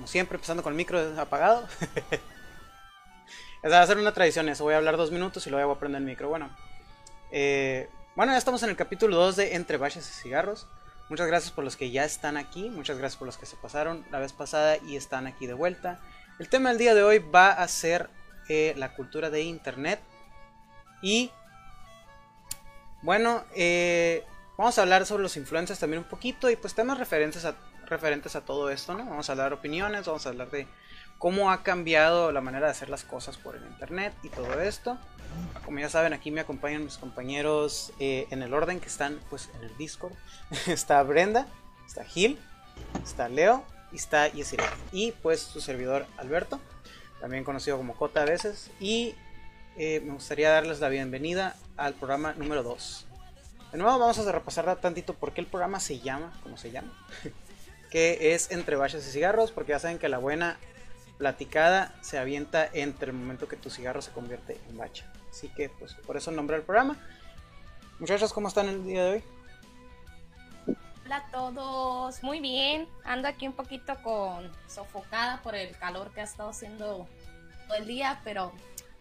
como siempre, empezando con el micro apagado. Va a ser una tradición eso, voy a hablar dos minutos y luego voy a prender el micro. Bueno, eh, bueno, ya estamos en el capítulo 2 de Entre Baches y Cigarros. Muchas gracias por los que ya están aquí, muchas gracias por los que se pasaron la vez pasada y están aquí de vuelta. El tema del día de hoy va a ser eh, la cultura de Internet. Y bueno, eh, vamos a hablar sobre los influencers también un poquito y pues temas referentes a, referentes a todo esto, ¿no? Vamos a hablar opiniones, vamos a hablar de cómo ha cambiado la manera de hacer las cosas por el internet y todo esto. Como ya saben, aquí me acompañan mis compañeros eh, en el orden que están pues en el Discord. está Brenda, está Gil, está Leo y está Yesira. Y pues su servidor Alberto, también conocido como J a veces. Y eh, me gustaría darles la bienvenida al programa número 2. De nuevo vamos a repasar tantito por qué el programa se llama como se llama. que es Entre Baches y Cigarros, porque ya saben que la buena platicada se avienta entre el momento que tu cigarro se convierte en bacha. Así que, pues, por eso el nombre del programa. Muchachos, ¿cómo están el día de hoy? Hola a todos, muy bien. Ando aquí un poquito con sofocada por el calor que ha estado haciendo todo el día, pero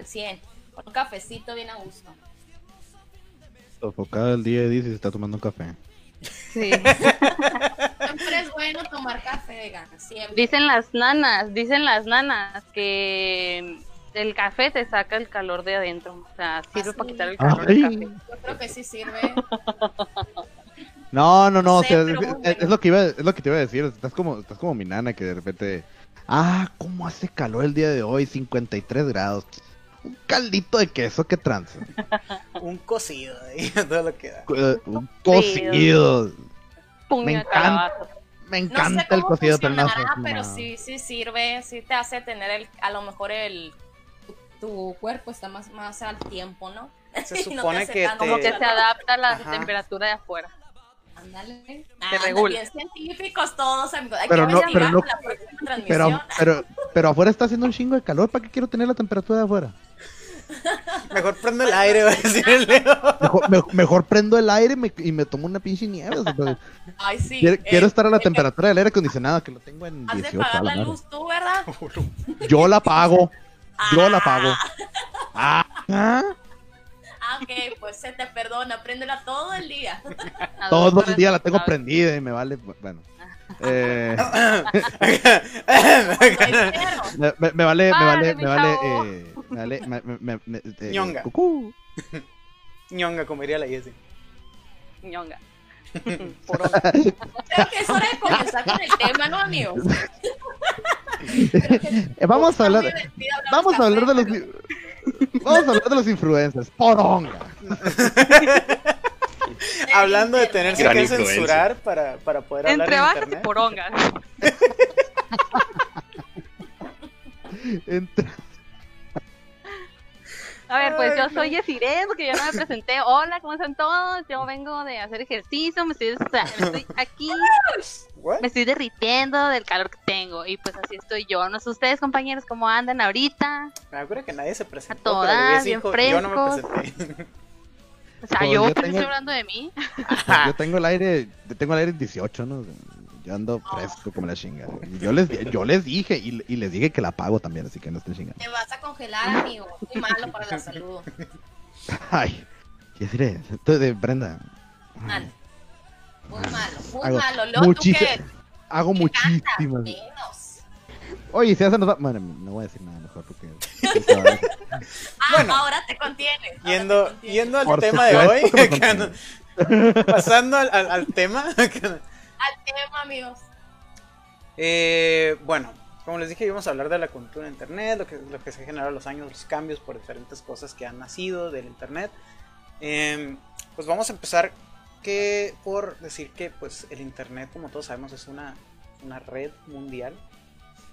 100. Con un cafecito bien a gusto. Sofocada el día de y se está tomando un café. Sí. bueno tomar café siempre. Dicen las nanas, dicen las nanas que el café te saca el calor de adentro, o sea, sirve para quitar el calor del café. Yo creo que sí sirve. No, no, no, o sea, es, lo que iba, es lo que te iba a decir, estás como, estás como mi nana que de repente, ah, cómo hace calor el día de hoy, 53 grados un caldito de queso que tranza. un cocido, todo lo que da. Eh, un cocido. Me encanta, me encanta el cocido, pero no Pero sí, sí sirve, sí te hace tener el, a lo mejor el, tu, cuerpo está más, más al tiempo, ¿no? Se supone que Como que se adapta a la temperatura de afuera. Ándale. Se regula. científicos todos, amigos. pero no, pero no, pero, pero, pero afuera está haciendo un chingo de calor, ¿para qué quiero tener la temperatura de afuera? Mejor prendo el aire, va a decir el Leo. Mejor, prendo el aire y me tomo una pinche nieve. Ay, sí. Quiero, estar a la temperatura del aire acondicionado, que lo tengo en 18. Has de pagar la luz tú, ¿verdad? Yo la pago. Yo la pago. Ah. ¿Ah? ah. ok, pues se te perdona, préndela todo el día. todo el día la tengo prendida y me vale, bueno. Eh... me, me, vale, me vale, me vale, eh, Dale, me, me, me, eh, Ñonga. Ñonga, como diría la Jessie. Ñonga. Creo que es hora de comenzar con el tema, ¿no, amigos? vamos a hablar, vamos a hablar de los, vamos a hablar de los influencers. Poronga. Hablando de tenerse que censurar para, para poder hablar Entre en bajas internet. y porongas. Entre... A ver, pues yo soy Yesirén, porque yo no me presenté. Hola, ¿cómo están todos? Yo vengo de hacer ejercicio, me estoy, estoy aquí, me estoy derritiendo del calor que tengo. Y pues así estoy yo. No sé ustedes, compañeros, cómo andan ahorita. Me acuerdo que nadie se presentó. A todas, bien frescos. Yo no me presenté. O sea, yo, yo tengo... estoy hablando de mí. Yo tengo el aire, yo tengo el aire 18, ¿no? Yo ando fresco como la chinga. Yo les, yo les dije y, y, les dije que la pago también, así que no estén chingando. Te vas a congelar, amigo. Muy malo para la salud. Ay, ¿qué diré? Entonces, Brenda. Mal. Muy malo, muy hago malo. Luego, ¿tú qué? Hago muchísimas. Oye, si hacen Bueno, no voy a decir nada mejor porque. ah, bueno, ahora te contienes. Yendo, te contienes. yendo al tema de hoy. pasando al, al, al tema al tema, amigos. Eh, bueno, como les dije, íbamos a hablar de la cultura de Internet, lo que, lo que se generado a los años, los cambios por diferentes cosas que han nacido del Internet. Eh, pues vamos a empezar que por decir que pues el Internet, como todos sabemos, es una, una red mundial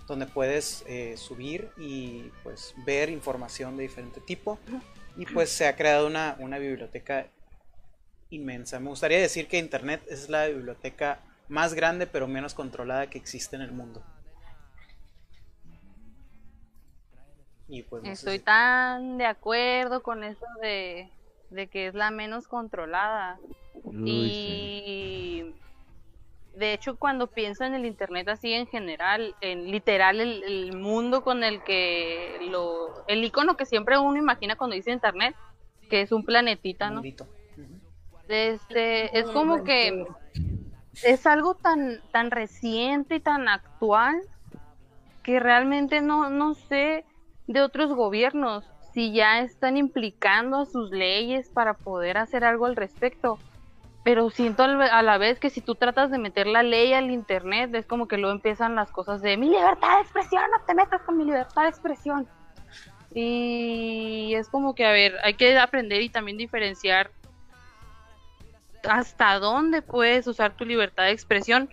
donde puedes eh, subir y pues ver información de diferente tipo. Y pues se ha creado una, una biblioteca inmensa. Me gustaría decir que Internet es la biblioteca más grande pero menos controlada que existe en el mundo. Y pues Estoy tan de acuerdo con eso de, de, que es la menos controlada. y de de hecho cuando pienso en el internet así en general, en literal el, mundo con el que lo, el icono que siempre uno imagina cuando dice internet, que es un planetita, ¿no? Este, es como que es algo tan, tan reciente y tan actual que realmente no, no sé de otros gobiernos si ya están implicando sus leyes para poder hacer algo al respecto. Pero siento a la vez que si tú tratas de meter la ley al internet, es como que luego empiezan las cosas de mi libertad de expresión, no te metas con mi libertad de expresión. Y es como que, a ver, hay que aprender y también diferenciar hasta dónde puedes usar tu libertad de expresión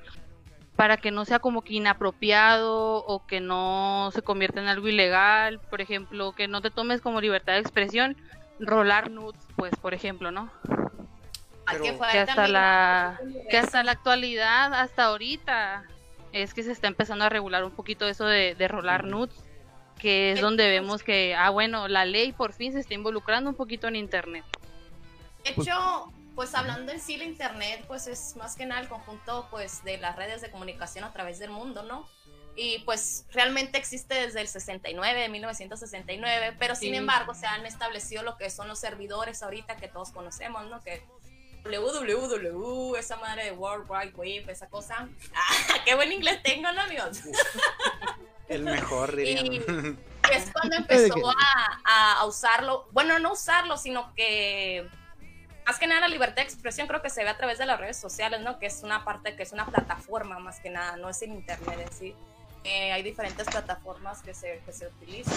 para que no sea como que inapropiado o que no se convierta en algo ilegal, por ejemplo, que no te tomes como libertad de expresión rolar nudes, pues, por ejemplo, ¿no? que, hasta la que hasta la actualidad, hasta ahorita, es que se está empezando a regular un poquito eso de, de rolar nudes, que es donde vemos que, ah, bueno, la ley por fin se está involucrando un poquito en Internet. De hecho, pues hablando en sí la internet, pues es más que nada el conjunto pues de las redes de comunicación a través del mundo, ¿no? Y pues realmente existe desde el 69, de 1969, pero sin embargo se han establecido lo que son los servidores ahorita que todos conocemos, ¿no? Que www, esa madre de World Wide Web, esa cosa. Ah, qué buen inglés tengo, ¿no, amigos? El mejor. Y es cuando empezó a, a usarlo, bueno, no usarlo, sino que más que nada la libertad de expresión creo que se ve a través de las redes sociales, ¿no? Que es una parte, que es una plataforma más que nada, no es el internet en sí. Eh, hay diferentes plataformas que se, que se utilizan,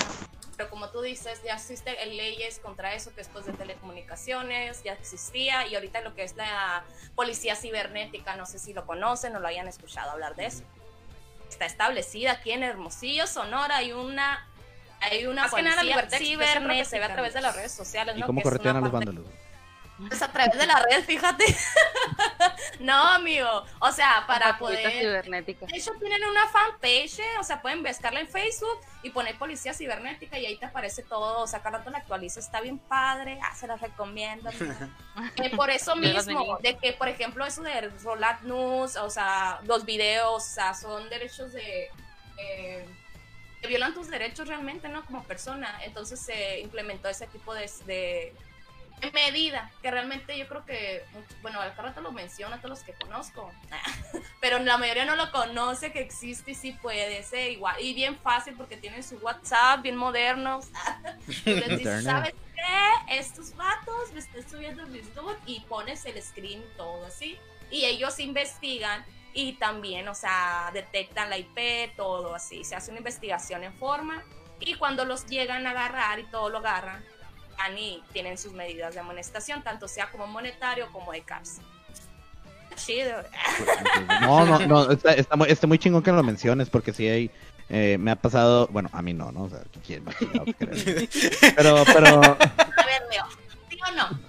pero como tú dices, ya existen leyes contra eso, que después de telecomunicaciones ya existía, y ahorita lo que es la policía cibernética, no sé si lo conocen o lo hayan escuchado hablar de eso. Está establecida aquí en Hermosillo, Sonora, hay una hay una policía cibernética que se ve a través de las redes sociales, ¿Y cómo corretean a los vándalos? Es a través de la red, fíjate. no, amigo. O sea, para poder. Cibernética. De hecho, tienen una fanpage, o sea, pueden buscarla en Facebook y poner policía cibernética y ahí te aparece todo. O sea, cada rato la actualiza, está bien padre. Ah, se la recomiendo. Eh, por eso mismo, de que, por ejemplo, eso de rolar news, o sea, los videos, o sea, son derechos de. Eh, que violan tus derechos realmente, ¿no? Como persona. Entonces se implementó ese tipo de medida, que realmente yo creo que, bueno, al rato lo menciona a todos los que conozco, pero la mayoría no lo conoce que existe y sí puede ser igual, y bien fácil porque tienen su WhatsApp, bien modernos, y les dice, ¿sabes qué? Estos vatos me están subiendo mis nudes y pones el screen todo así, y ellos investigan y también, o sea, detectan la IP, todo así, se hace una investigación en forma, y cuando los llegan a agarrar y todo lo agarran, y tienen sus medidas de amonestación, tanto sea como monetario como de cárcel. Chido. No, no, no, está, está, muy, está, muy, chingón que lo menciones, porque si hay, eh, me ha pasado, bueno, a mí no, ¿no? O sea, ¿quién Pero, pero... A ver, Leo, ¿sí o no?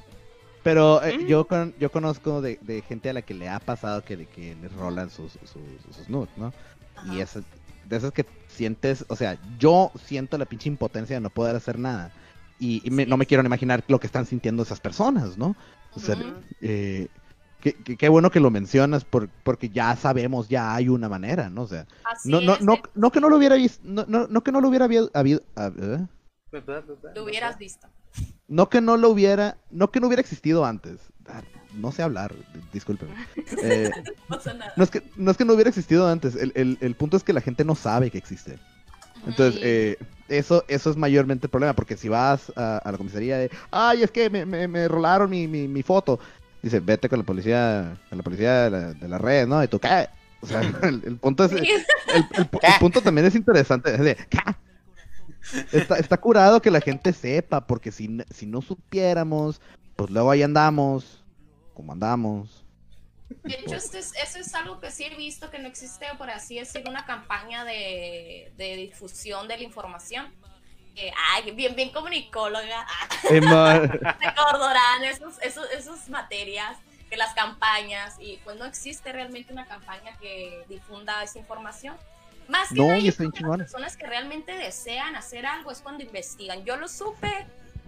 Pero eh, yo, con, yo conozco de, de, gente a la que le ha pasado que, que les rolan sus, sus, sus nudes, ¿no? Y es de esas que sientes, o sea, yo siento la pinche impotencia de no poder hacer nada y, no me quiero imaginar lo que están sintiendo esas personas, ¿no? O sea, eh, qué, bueno que lo mencionas porque ya sabemos, ya hay una manera, ¿no? O sea, no, no, no, no, que no lo hubiera visto, no, no, que no lo hubiera habido, ¿eh? Lo hubieras visto. No que no lo hubiera, no que no hubiera existido antes. Ah, no sé hablar, discúlpeme. Eh, no, es que, no es que no hubiera existido antes, el, el, el punto es que la gente no sabe que existe. Entonces, eh, eso, eso es mayormente el problema, porque si vas a, la comisaría de, ay, es que me, me, rolaron mi, mi, foto, dice, vete con la policía, con la policía de la, red, ¿no? Y tú, ¿qué? O sea, el, punto es, el, punto también es interesante, es de, Está, está curado que la gente sepa, porque si, si no supiéramos, pues luego ahí andamos, como andamos. De hecho, eso es, algo que sí he visto que no existe, por así decir, una campaña de, difusión de la información. ay, bien, bien comunicóloga. Recordarán esos, esos, esas materias, que las campañas, y pues no existe realmente una campaña que difunda esa información. Más que no, las personas que realmente desean hacer algo es cuando investigan. Yo lo supe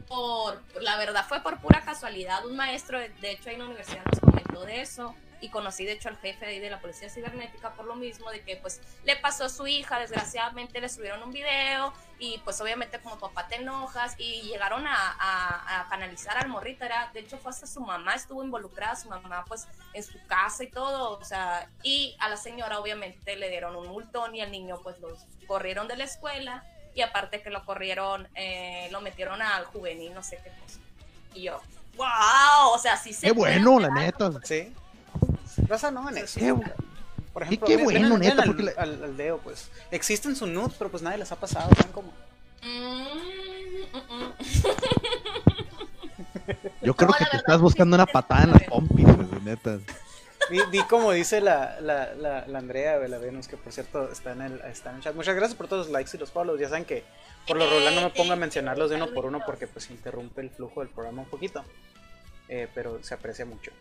por, la verdad fue por pura casualidad. Un maestro, de hecho, en la universidad nos comentó de eso y conocí de hecho al jefe de, de la policía cibernética por lo mismo, de que pues le pasó a su hija, desgraciadamente le subieron un video y pues obviamente como papá te enojas y llegaron a, a, a canalizar al morrito, era, de hecho fue hasta su mamá estuvo involucrada, su mamá pues en su casa y todo, o sea, y a la señora obviamente le dieron un multón y al niño pues los corrieron de la escuela y aparte que lo corrieron, eh, lo metieron al juvenil, no sé qué cosa. Y yo, wow, o sea, sí se... Qué bueno, la neta. Sí. Raza no en eso. Qué, Por ejemplo, qué ven- bueno, ven neta, al, la- al, al Deo, pues. Existen sus nudes, pero pues nadie les ha pasado. ¿saben cómo? Mm, mm, mm. Yo creo No, que te verdad, estás buscando una patada en las pompis, neta. Di, di como dice la, la, la, la Andrea de la Venus, que por cierto está en, el, está en el chat. Muchas gracias por todos los likes y los follows. Ya saben que por lo regular no me pongo a mencionarlos de uno por uno porque pues interrumpe el flujo del programa un poquito. Eh, pero se aprecia mucho.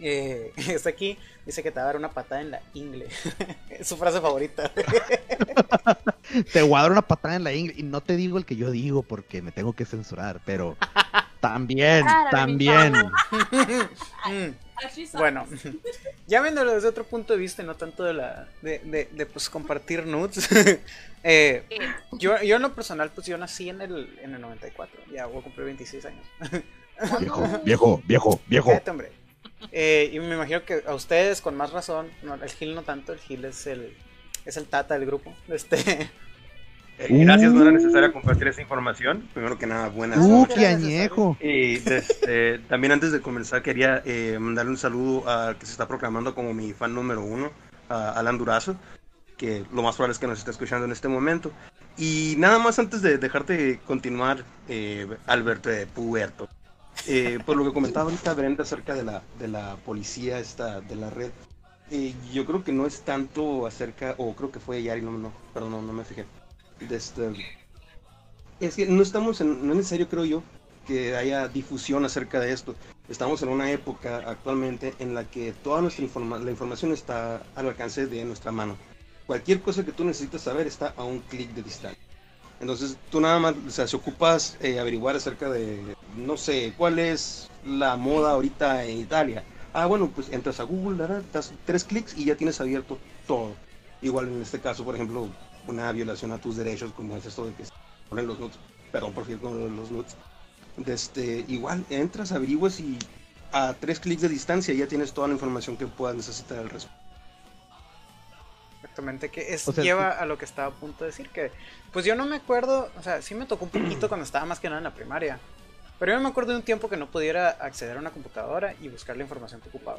Eh, está aquí, dice que te va a dar una patada en la ingle. es su frase favorita. Te voy a dar una patada en la ingle. Y no te digo el que yo digo porque me tengo que censurar, pero también, también. Mm. Bueno, ya viéndolo desde otro punto de vista, y no tanto de la de, de, de, pues compartir nudes. eh, yo, yo en lo personal, pues yo nací en el, en el 94, ya voy a cumplir 26 años. Viejo, viejo, viejo, viejo. Cállate, hombre. Eh, y me imagino que a ustedes con más razón, no, el Gil no tanto, el Gil es el es el tata del grupo. Este, Eh, gracias, no era necesaria compartir esa información. Primero que nada, buenas Uh, noches. qué añejo. Y este, también antes de comenzar quería eh, mandarle un saludo al que se está proclamando como mi fan número uno, a Alan Durazo, que lo más probable es que nos esté escuchando en este momento. Y nada más antes de dejarte continuar, eh, Alberto de Puerto, eh, por lo que comentaba ahorita Brenda acerca de la, de la policía esta, de la red, eh, yo creo que no es tanto acerca, o creo que fue Yari, no, no, perdón, no, no me fijé. De este, es que no estamos en, no es necesario creo yo que haya difusión acerca de esto. Estamos en una época actualmente en la que toda nuestra informa la información está al alcance de nuestra mano. Cualquier cosa que tú necesites saber está a un clic de distancia. Entonces tú nada más, o sea, si ocupas eh, averiguar acerca de, no sé, cuál es la moda ahorita en Italia. Ah, bueno, pues entras a Google, das tres clics y ya tienes abierto todo. Igual en este caso, por ejemplo, una violación a tus derechos, como es esto de que se ponen los nuts, perdón por cierto, los nuts. De este, igual entras, averiguas y a tres clics de distancia ya tienes toda la información que puedas necesitar al respecto. Exactamente, que es, O sea, lleva a lo que estaba a punto de decir, que pues yo no me acuerdo, o sea, sí me tocó un poquito cuando estaba más que nada en la primaria, pero yo me acuerdo de un tiempo que no pudiera acceder a una computadora y buscar la información que ocupaba.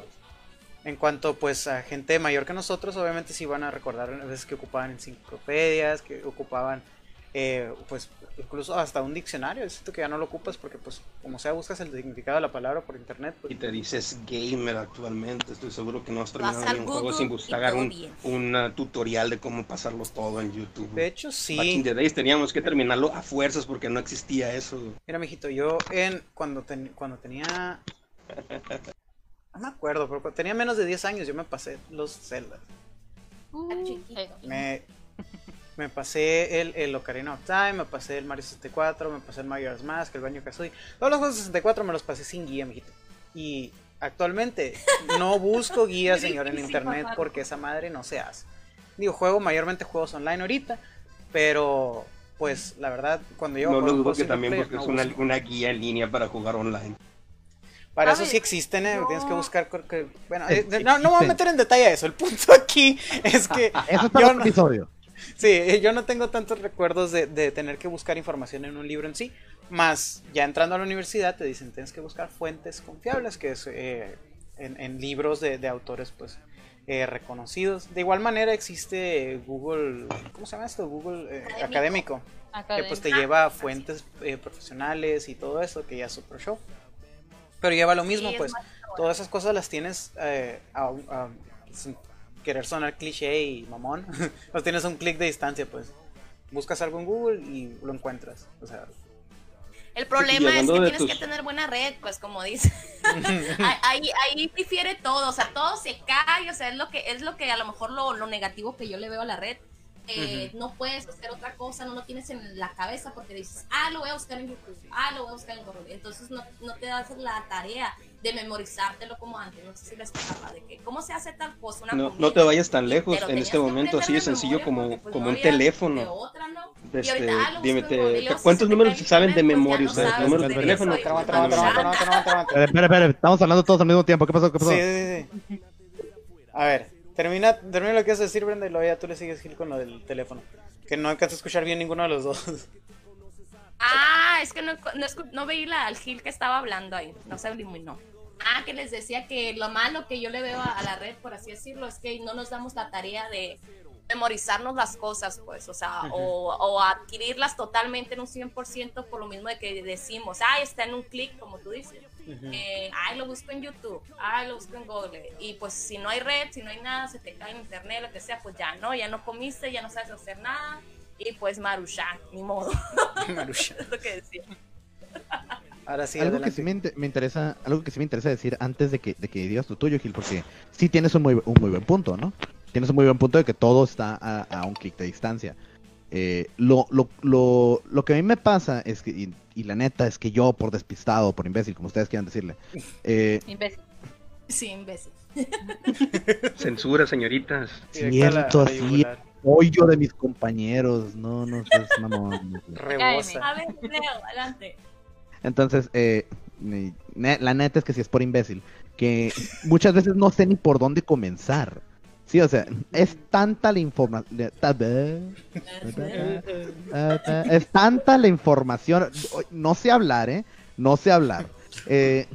En cuanto pues a gente mayor que nosotros, obviamente sí van a recordar a veces que ocupaban enciclopedias, que ocupaban eh, pues incluso hasta un diccionario, siento que ya no lo ocupas porque pues como sea buscas el significado de la palabra por internet, pues, Y te dices gamer actualmente, estoy seguro que no has terminado Vas al ni un juego Google sin buscar un, un, uh, tutorial de cómo pasarlo todo en YouTube. de hecho Back in sí. the days teníamos que terminarlo a fuerzas porque no existía eso. Mira, mijito, yo en cuando ten- cuando tenía no me acuerdo, pero cuando tenía menos de 10 años yo me pasé los Zelda. Uh, Me, me pasé el, el Ocarina of Time, me pasé el Mario 64, me pasé el Majora's Mask, el Banjo Kazooie. Todos los juegos de 64 me los pasé sin guía, mijito. Y actualmente no busco guía, señor, en internet porque esa madre no se hace. Digo, juego mayormente juegos online ahorita, pero pues la verdad, cuando yo No lo dudo que también player, porque no es una, una guía en línea para jugar online. Para A eso ver, sí existen, eh, tienes que buscar. que- bueno, eh, no, no me voy a meter en detalle a eso. El punto aquí es que Eso es para yo otro no, episodio. Sí, eh, yo no tengo tantos recuerdos de, de tener que buscar información en un libro en sí. Más ya entrando a la universidad te dicen tienes que buscar fuentes confiables, que es eh, en, en libros de, de autores pues eh, reconocidos. De igual manera existe Google, ¿cómo se llama esto? Google eh, Académico. académico que pues te Ah, lleva a así. fuentes eh, profesionales y todo eso, que ya es super show. Pero lleva lo mismo, Sí, pues todas esas cosas las tienes a- a- sin querer sonar cliché y mamón, los tienes un clic de distancia, pues. Buscas algo en Google y lo encuentras. O sea, El problema es que tienes tus- que tener buena red, pues como dice. ahí, ahí, ahí difiere todo, o sea, todo se cae, o sea, es lo que, es lo que a lo mejor lo, lo negativo que yo le veo a la red. Eh, no puedes hacer otra cosa, no lo tienes en la cabeza porque dices, ah, lo voy a buscar en YouTube, ah, lo voy a buscar en Google. Entonces no, no te das la tarea de memorizártelo como antes. No sé si les explicaba de que cómo se hace tal cosa. Una no, no te vayas tan lejos en este momento, así de sencillo como, pues, como un teléfono. Otra, ¿no? este, ah, dime, te, ¿cuántos números se saben de memoria? ustedes? números de teléfono. Espera, espera, estamos hablando todos al mismo tiempo. ¿Qué pasó? ¿Qué pasó? Sí, sí, sí. A ver, Termina, termina lo que vas a decir, Brenda, y luego ya tú le sigues Gil con lo del teléfono. Que no alcanza a escuchar bien ninguno de los dos. Ah, es que no, no, no veí la, al Gil que estaba hablando ahí. No se no. Ah, que les decía que lo malo que yo le veo a, la red, por así decirlo, es que no nos damos la tarea de memorizarnos las cosas, pues, o sea, o, o, adquirirlas totalmente en un 100% por lo mismo de que decimos, ah, está en un clic, como tú dices. Eh, ay, lo busco en YouTube, ay, lo busco en Google. Y pues si no hay red, si no hay nada, se te cae en internet, lo que sea, pues ya no, ya no comiste, ya no sabes hacer nada. Y pues Marusha, ni modo. Marusha. es lo que decía. Ahora sí, algo que sí me, interesa, algo que sí me interesa decir antes de que, de que digas tu tuyo, Gil, porque sí tienes un muy, un muy buen punto, ¿no? Tienes un muy buen punto de que todo está a, un clic de distancia. Eh, lo, lo, lo, lo, que a mí me pasa es que, y la neta es que yo, por despistado, por imbécil, como ustedes quieran decirle. Eh, imbécil. Sí, imbécil. Censura, señoritas. Siento así apoyo de mis compañeros. No, no sé, mamón. Rebosa. A ver, Leo, adelante. Entonces, eh, la neta es que si es por imbécil, que muchas veces no sé ni por dónde comenzar. O sea, es tanta la información. Es tanta la información. No sé hablar, ¿eh? No sé hablar. Eh,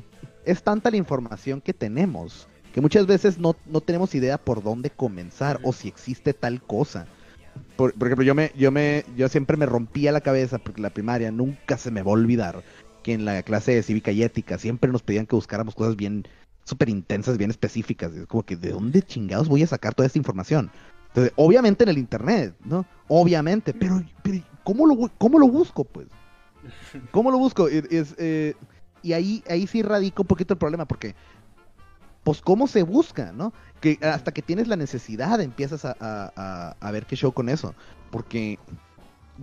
es tanta la información que tenemos que muchas veces no, no tenemos idea por dónde comenzar o si existe tal cosa. Por, ejemplo, yo me, yo me, yo siempre me rompía la cabeza porque la primaria nunca se me va a olvidar que en la clase de cívica y ética siempre nos pedían que buscáramos cosas bien súper intensas, bien específicas. Es como que, ¿de dónde chingados voy a sacar toda esta información? Entonces, obviamente en el internet, ¿no? Obviamente, pero, ¿cómo, lo, ¿cómo lo busco, pues? ¿Cómo lo busco? Es, eh, y ahí, ahí sí radica un poquito el problema, porque, pues, ¿cómo se busca, no? Que hasta que tienes la necesidad empiezas a, a, ver qué show con eso. Porque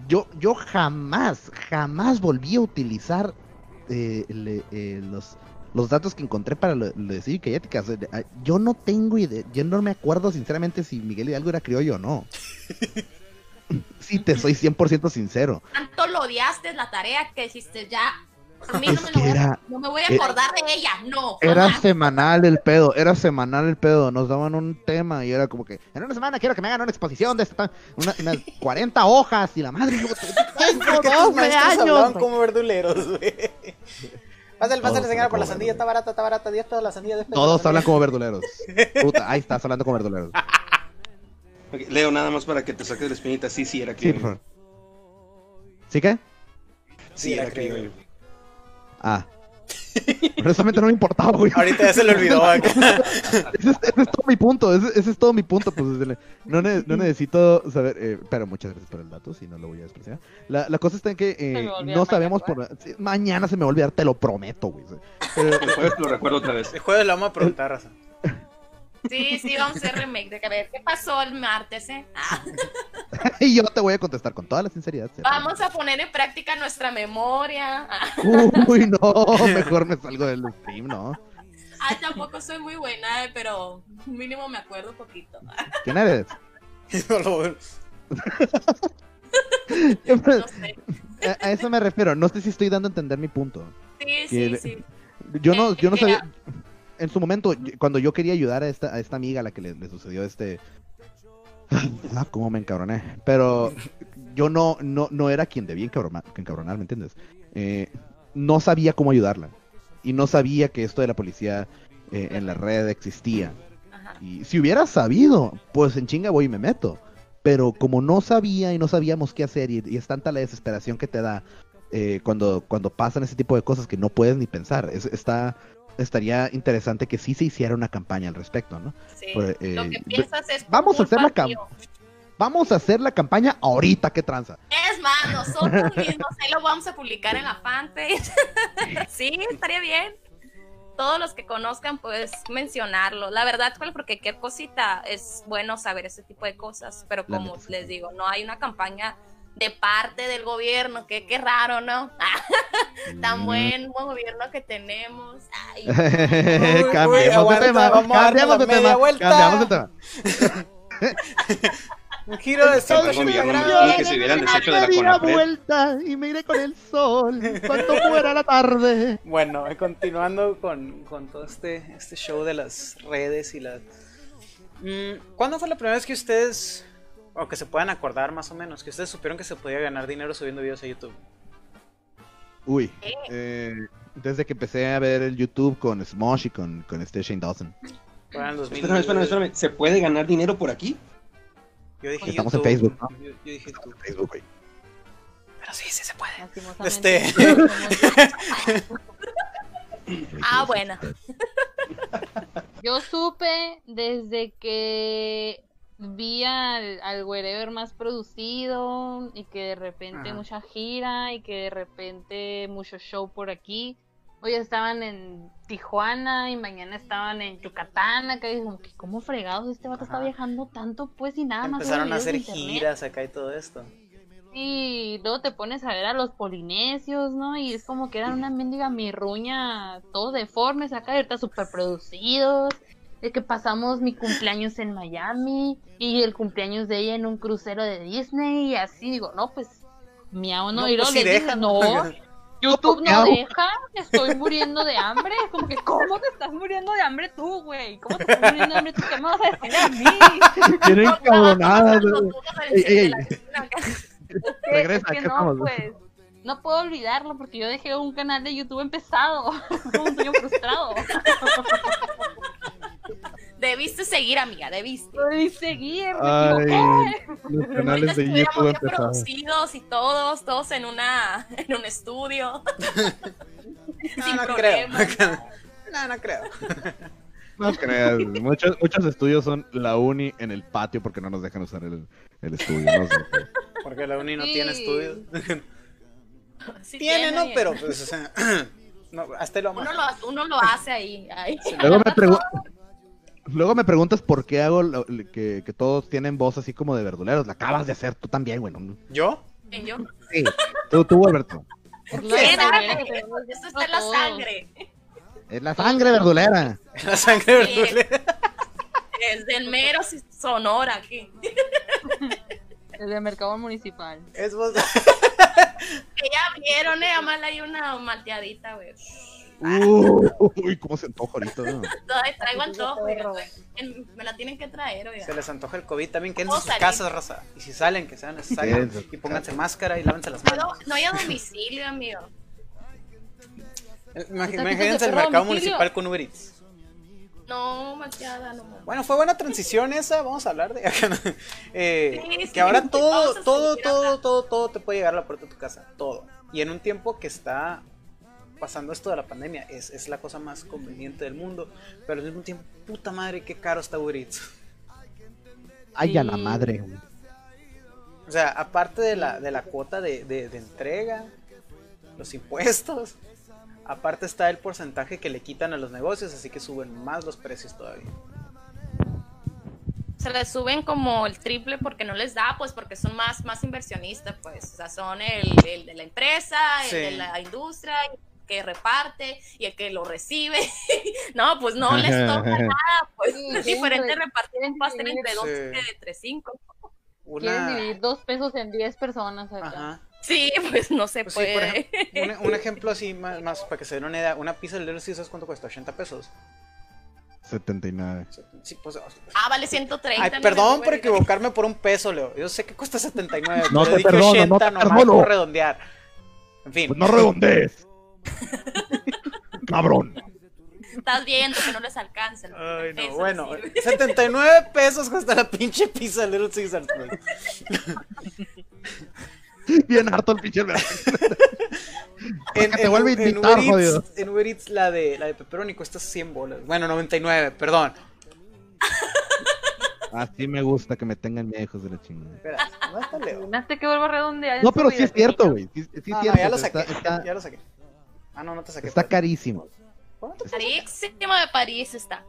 yo, yo jamás, jamás volví a utilizar eh, eh, los los datos que encontré para lo, de cívica y ética. yo no tengo idea, yo no me acuerdo sinceramente si Miguel Hidalgo era criollo o no. sí, te soy 100% sincero. Tanto lo odiaste la tarea que dijiste ya. A mí no me, voy a, no me, voy a, acordar de ella, no. Era semanal el pedo, era semanal el pedo. Nos daban un tema y era como que en una semana quiero que me hagan una exposición de esta, una, unas 40 hojas y la madre. Tengo 12 años. como verduleros, güey. Pásale, pásale, señora, por la sandía, está barata, está barata, 10 pesos la sandía. De Todos hablan como verduleros. Puta, ahí estás hablando como verduleros. Leo, nada más para que te saques la espinita, sí, sí, era criollo. Sí, ¿Sí qué? Sí, era criollo. Ah. Honestamente no me importaba, güey. Ahorita ya se le olvidó. ese, es, todo mi punto. Ese, es todo mi punto. Pues, no, no necesito saber. Eh, pero muchas gracias por el dato. Si no lo voy a despreciar. La, la cosa está en que eh, no sabemos por. mañana se me va a olvidar, te lo prometo, güey. el jueves lo recuerdo otra vez. El jueves lo vamos a preguntar, Raza. Sí, sí, vamos a hacer remake de que a ver qué pasó el martes, ¿eh? Ah. y yo te voy a contestar con toda la sinceridad. Vamos a poner en práctica nuestra memoria. Uy, no, mejor me salgo del stream, ¿no? Ah, tampoco soy muy buena, eh, pero mínimo me acuerdo un poquito. ¿Quién eres? no sé. a, eso me refiero, no sé si estoy dando a entender mi punto. Sí, sí, sí. Yo no, yo no sabía en su momento, cuando yo quería ayudar a esta, a esta amiga a la que le, sucedió este... Ah, cómo me encabroné. Pero yo no, no, no era quien debía encabronar, encabronar ¿me entiendes? Eh, no sabía cómo ayudarla. Y no sabía que esto de la policía eh, en la red existía. Y si hubiera sabido, pues en chinga voy y me meto. Pero como no sabía y no sabíamos qué hacer, y, es tanta la desesperación que te da eh, cuando, cuando pasan ese tipo de cosas que no puedes ni pensar. está, estaría interesante que sí se hiciera una campaña al respecto, ¿no? Sí. Eh, lo que piensas es vamos a hacer la campaña. Vamos a hacer la campaña ahorita, ¿qué tranza? Es más, nosotros mismos ahí lo vamos a publicar en la fanpage. sí, estaría bien. todos los que conozcan, pues mencionarlo. La verdad, porque cualquier cosita es bueno saber ese tipo de cosas, pero como les digo, no hay una campaña de parte del gobierno, que qué raro, ¿no? Tan buen, gobierno que tenemos. cambiamos de tema, cambiamos de tema, cambiamos de tema. Un giro de 180 grados. que se hubieran deshecho de la vuelta y me iré con el sol cuando fuera la tarde. Bueno, continuando con, con todo este, este show de las redes y las... Mm, ¿Cuándo fue la primera vez que ustedes, o que se puedan acordar más o menos, que ustedes supieron que se podía ganar dinero subiendo videos a YouTube? Uy, eh, desde que empecé a ver el YouTube con Smosh y con, con este Shane Dawson. Espérame, espérame, espérame. ¿Se puede ganar dinero por aquí? Yo dije Estamos en Facebook, ¿no? Yo, dije Estamos en Facebook, güey. Pero sí, sí se puede. Este. ah, bueno. Yo supe desde que vi al, al wherever más producido y que de repente mucha gira y que de repente mucho show por aquí hoy estaban en Tijuana y mañana estaban en Yucatán, acá y como que cómo fregados este vato está viajando tanto, pues y nada más. Empezaron a hacer giras acá y todo esto. Y luego te pones a ver a los polinesios, ¿no? Y es como que eran una mendiga mirruña, todos deformes acá, ahorita súper producidos. De que pasamos mi cumpleaños en Miami y el cumpleaños de ella en un crucero de Disney y así, digo, no, pues miau, no, no pues dije, no, YouTube no deja, estoy muriendo de hambre. Como que, ¿cómo te estás muriendo de hambre tú, güey? ¿Cómo te estás muriendo de hambre tú? ¿Qué me vas a decir a mí? Tienen cabronadas. Regresa, que no, pues. No puedo olvidarlo porque yo dejé un canal de YouTube empezado. un sueño frustrado. Debiste seguir, amiga, debiste. Debí seguir, me Ay, los canales de YouTube producidos y todos, todos en una en un estudio. no, Sin no creo. No, no creo. No creas, muchos, muchos estudios son la uni en el patio porque no nos dejan usar el, el estudio. No sé. Porque la uni no tiene estudio. Sí tiene, ¿no? Pero pues, o sea, no, hasta lo uno, lo, uno lo hace ahí. ahí. Luego me pregunto Luego me preguntas por qué hago que, que, todos tienen voz así como de verduleros. La acabas de hacer tú también, güey. ¿Yo? ¿Yo? Sí, tú, tú Alberto. Eso está en la sangre. Es la sangre verdulera. Es la sangre verdulera. Es del mero Sonora aquí. Es del mercado municipal. Es vos. que ya vieron, eh, Amal hay una malteadita, güey. uy, cómo se antoja ahorita. ¿no? traigo antojo, me la tienen que traer, oiga. Se les antoja el COVID también, quédense en sus casas, raza. Y si salen, que sean necesarios. y pónganse máscara y lávense las manos. No, no hay a domicilio, amigo. Imagínense el mercado municipal con Uber Eats. No, malteada, no. Bueno, fue buena transición esa. Vamos a hablar de eh, que ahora todo, todo, todo, todo, todo te puede llegar a la puerta de tu casa. Todo. Y en un tiempo que está pasando esto de la pandemia, es, es la cosa más conveniente del mundo, pero al mismo tiempo, puta madre, qué caro está Uber Eats. Ay, a la madre. O sea, aparte de la, de la cuota de, de, entrega, los impuestos, aparte está el porcentaje que le quitan a los negocios, así que suben más los precios todavía. Se les suben como el triple porque no les da, pues porque son más, más inversionistas, pues, o sea, son el, el de la empresa, el de la industria, que reparte y el que lo recibe. no, pues no les toca nada, pues es diferente repartir un pastel entre dos que entre cinco. Quieren dividir dos pesos en diez personas acá. Sí, pues no se pues puede. un, ejemplo así más, más, para que se den una idea, una pizza del Little ¿sabes cuánto cuesta? 80 pesos. 79. Sí, pues, ah, vale 130. Ay, perdón por equivocarme por un peso, Leo. Yo sé que cuesta 79. No te perdono, 80 no te por redondear. En fin. Pues no redondees. Cabrón. Estás viendo que no les alcanza. Ay, no, bueno, 79 pesos cuesta la pinche pizza de Little Caesars. Bien harto el pinche en, te vuelve a invitar, en Uber, Eats, en Uber Eats la de, la de pepperoni cuesta 100 bolas. Bueno, 99, perdón. Así me gusta que me tengan viejos de la chingada. Espera, no está Leo. que vuelva a redondear. No, pero sí es cierto, güey. Sí, sí no, cierto, ya lo saqué. Ya lo saqué. Ah, no, no te saqué. Está carísimo. Carísimo de París está.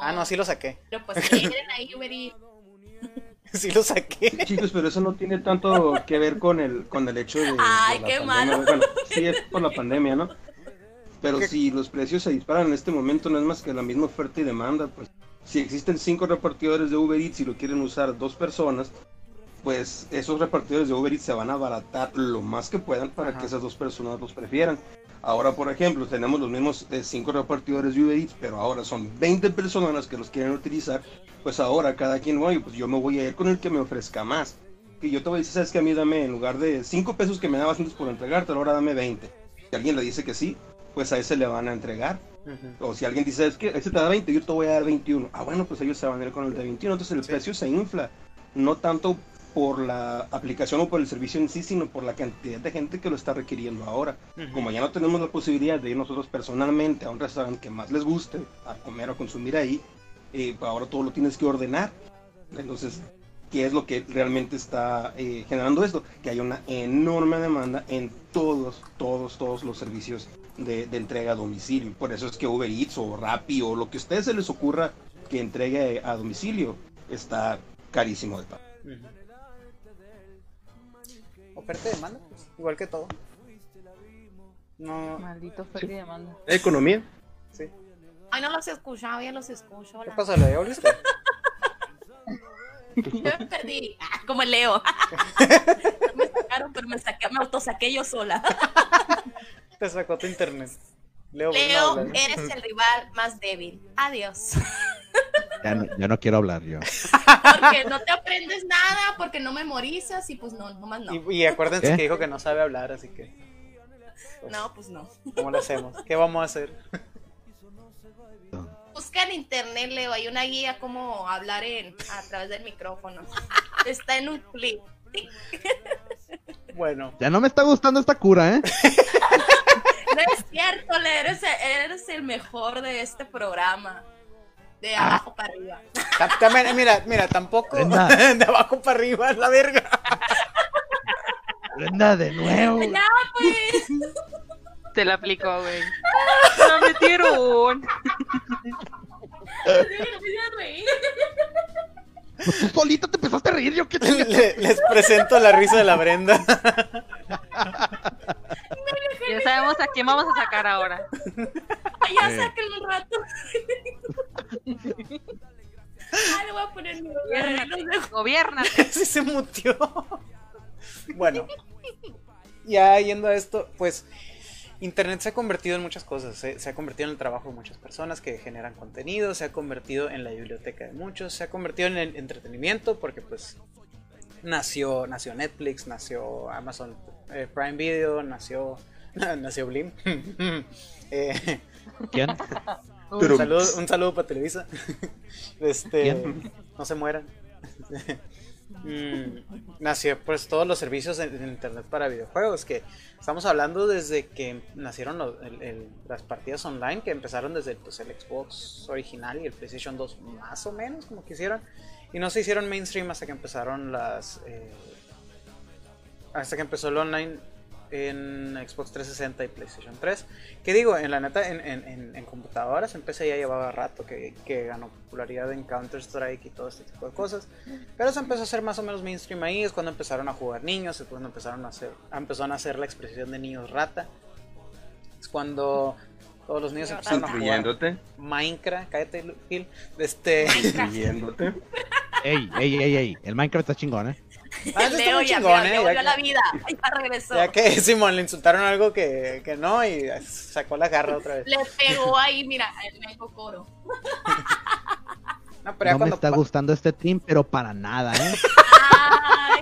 Ah, no, sí lo saqué. Pero pues quieren ahí Uber sí lo saqué. Chicos, pero eso no tiene tanto que ver con el, con el hecho de. Ay, qué malo. Bueno, sí es por la pandemia, ¿no? Pero si los precios se disparan en este momento, no es más que la misma oferta y demanda. Pues si existen cinco repartidores de Uber Eats y lo quieren usar dos personas, pues esos repartidores de Uber Eats se van a abaratar lo más que puedan para que esas dos personas los prefieran. Ahora, por ejemplo, tenemos los mismos eh, cinco repartidores de Uber Eats, pero ahora son 20 personas las que los quieren utilizar. Pues ahora cada quien, oye, pues yo me voy a ir con el que me ofrezca más. Que yo te voy a decir, sabes que a mí dame, en lugar de 5 pesos que me dabas antes por entregarte, ahora dame 20. Si alguien le dice que sí, pues a ese le van a entregar. O si alguien dice, es que ese te da 20, yo te voy a dar 21. Ah, bueno, pues ellos se van a ir con el de 21. Entonces el precio se infla. No tanto por la aplicación o por el servicio en sí, sino por la cantidad de gente que lo está requiriendo ahora. Como ya no tenemos la posibilidad de ir nosotros personalmente a un restaurante que más les guste, a comer o consumir ahí, eh, pues ahora todo lo tienes que ordenar. Entonces, ¿qué es lo que realmente está eh, generando esto? Que hay una enorme demanda en todos, todos, todos los servicios de, entrega a domicilio. Por eso es que Uber Eats o Rappi o lo que a ustedes se les ocurra que entregue a domicilio está carísimo de pago. Oferta y demanda, pues, igual que todo. No. Maldito oferta y demanda. Economía. Sí. Ay, no los escuchaba, ya los escucho. ¿Qué pasa, Leo? ¿Listo? Yo me perdí, ah, como el Leo. me sacaron, pero me, saqué, me autosaqué yo sola. Te sacó tu internet. Leo, Leo eres el rival más débil. Adiós. Ya no, ya no, quiero hablar yo. Porque no te aprendes nada, porque no memorizas y pues no, nomás no. Y, acuérdense que dijo que no sabe hablar, así que. Pues, no, pues no. ¿Cómo lo hacemos? ¿Qué vamos a hacer? Busca en internet, Leo, hay una guía como hablar en, a través del micrófono. Está en un clip. Bueno. Ya no me está gustando esta cura, ¿eh? No es cierto, Leo, eres, eres el mejor de este programa de ah. abajo para arriba. También, mira, mira, tampoco de abajo para arriba es la verga. Brenda, de nuevo. Ya, pues. Te la aplicó, güey. Me metieron. Pues tú solita te empezaste a reír, yo qué Les presento la risa de la Brenda. Ya sabemos a quién vamos a sacar ahora. Ya eh. sáquenlo un rato. Ah, le voy a poner mi gobierno. Sí se mutió. Bueno, ya yendo a esto, pues Internet se ha convertido en muchas cosas. Se, ha convertido en el trabajo de muchas personas que generan contenido, se ha convertido en la biblioteca de muchos, se ha convertido en el entretenimiento porque pues nació, nació Netflix, nació Amazon eh, Prime Video, nació, nació Blim. eh, ¿Quién? Un saludo, un saludo para Televisa. Este, no se mueran. Mm, nació pues todos los servicios en, internet para videojuegos que estamos hablando desde que nacieron las partidas online que empezaron desde pues, el Xbox original y el PlayStation 2 más o menos como quisieron y no se hicieron mainstream hasta que empezaron las eh, hasta que empezó el online en Xbox 360 y PlayStation 3. Que digo, en la neta, en, en, en computadoras, en PC ya llevaba rato que, que, ganó popularidad en Counter-Strike y todo este tipo de cosas. Pero se empezó a hacer más o menos mainstream ahí, es cuando empezaron a jugar niños, es cuando empezaron a hacer, empezaron a hacer la expresión de niños rata. Es cuando todos los niños empezaron a jugar Minecraft, cállate, Phil. Este... Incluyéndote. ey, ey, ey, ey, el Minecraft está chingón, eh. Ah, Leo ya, chingón, eh, volvió a la vida. Ya regresó. Ya que Simón le insultaron algo que, que no y sacó la garra otra vez. Le pegó ahí, mira, el meco coro. No, pero no me está gustando este team, pero para nada, ¿eh?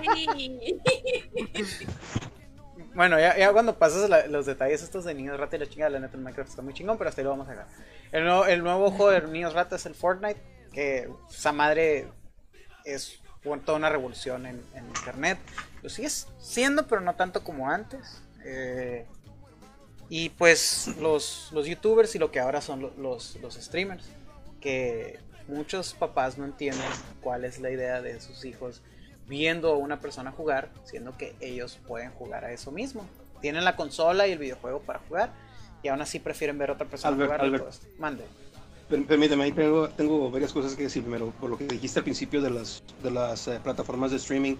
Ay. Bueno, ya, ya cuando pasas los detalles estos de Niños Rata y la chingada, la neta el Minecraft está muy chingón, pero hasta ahí lo vamos a dejar. El nuevo, el nuevo juego de Niños Rata es el Fortnite, que esa madre es toda una revolución en, internet. Lo sigue siendo, pero no tanto como antes. Eh, y pues los, los youtubers y lo que ahora son los, los streamers. Que muchos papás no entienden cuál es la idea de sus hijos viendo a una persona jugar, siendo que ellos pueden jugar a eso mismo. Tienen la consola y el videojuego para jugar y aún así prefieren ver a otra persona jugar. Mande. Permíteme, ahí tengo, tengo, varias cosas que decir. Primero, por lo que dijiste al principio de las, de las eh, plataformas de streaming,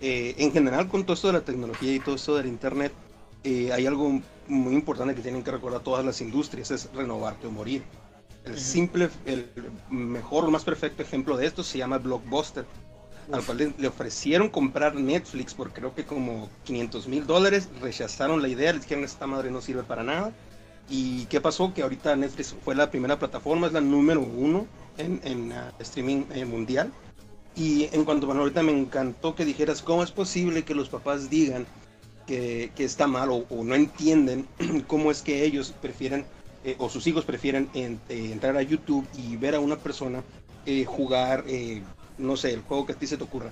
eh, en general con todo esto de la tecnología y todo esto del internet, eh, hay algo muy importante que tienen que recordar todas las industrias, es renovarte o morir. El simple, el mejor, más perfecto ejemplo de esto se llama Blockbuster, al cual le, ofrecieron comprar Netflix por creo que como 500 mil dólares, rechazaron la idea, les dijeron esta madre no sirve para nada. ¿Y qué pasó? Que ahorita Netflix fue la primera plataforma, es la número uno en, en uh, streaming eh, mundial. Y en cuanto, bueno, ahorita me encantó que dijeras, ¿cómo es posible que los papás digan que, que está mal o, no entienden cómo es que ellos prefieren eh, o sus hijos prefieren eh, entrar a YouTube y ver a una persona jugar, no sé, el juego que a ti se te ocurra?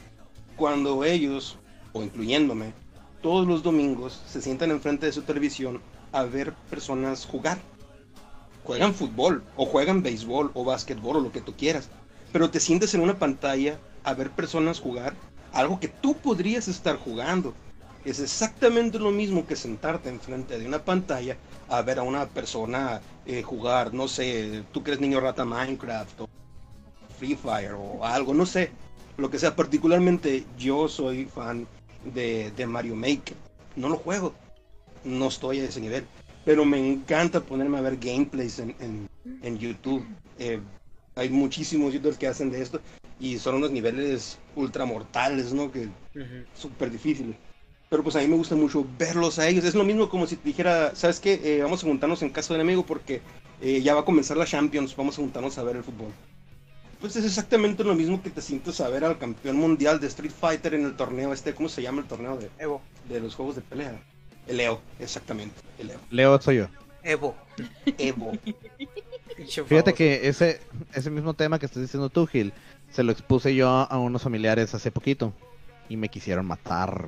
Cuando ellos, o incluyéndome, todos los domingos se sientan enfrente de su televisión a ver personas jugar. Juegan fútbol, o juegan béisbol, o básquetbol, o lo que tú quieras. Pero te sientes en una pantalla a ver personas jugar algo que tú podrías estar jugando. Es exactamente lo mismo que sentarte enfrente de una pantalla a ver a una persona eh, jugar, no sé, tú que eres niño rata Minecraft o Free Fire o algo, no sé, lo que sea. Particularmente yo soy fan de, de Mario Maker. No lo juego, no estoy a ese nivel. Pero me encanta ponerme a ver gameplays en, en, YouTube. Eh, hay muchísimos youtubers que hacen de esto y son unos niveles ultramortales, ¿no? Que súper difíciles. Pero pues a mí me gusta mucho verlos a ellos. Es lo mismo como si te dijera, ¿sabes qué? Eh, vamos a juntarnos en casa del amigo porque eh, ya va a comenzar la Champions, vamos a juntarnos a ver el fútbol. Pues es exactamente lo mismo que te sientes a ver al campeón mundial de Street Fighter en el torneo este, ¿cómo se llama el torneo de Evo? De los juegos de pelea. Leo, exactamente. Leo. Leo soy yo. Evo. Evo. Fíjate que ese, ese mismo tema que estás diciendo tú, Gil, se lo expuse yo a unos familiares hace poquito. Y me quisieron matar.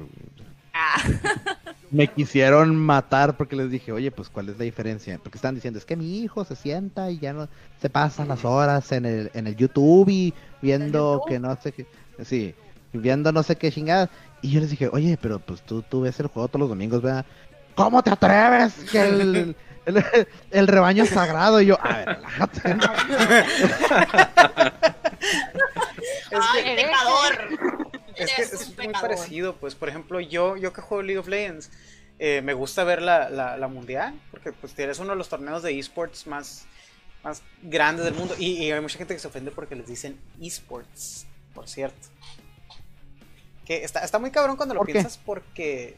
Ah. Me quisieron matar porque les dije, oye, pues cuál es la diferencia. Porque están diciendo, es que mi hijo se sienta y ya no se pasan las horas en el, en el YouTube y viendo que no sé qué. Sí, viendo no sé qué chingada. Y yo les dije, oye, pero pues tú, tú ves el juego todos los domingos, ¿verdad? ¿Cómo te atreves? Que el, el, rebaño es sagrado. Y yo, a ver, relájate. Ay, pecador. Es que es muy parecido, pues, por ejemplo, yo, yo que juego League of Legends, eh, me gusta ver la, la, la, mundial, porque pues tienes uno de los torneos de esports más, más grandes del mundo, y, y hay mucha gente que se ofende porque les dicen esports, por cierto. Que está, está muy cabrón cuando lo piensas porque...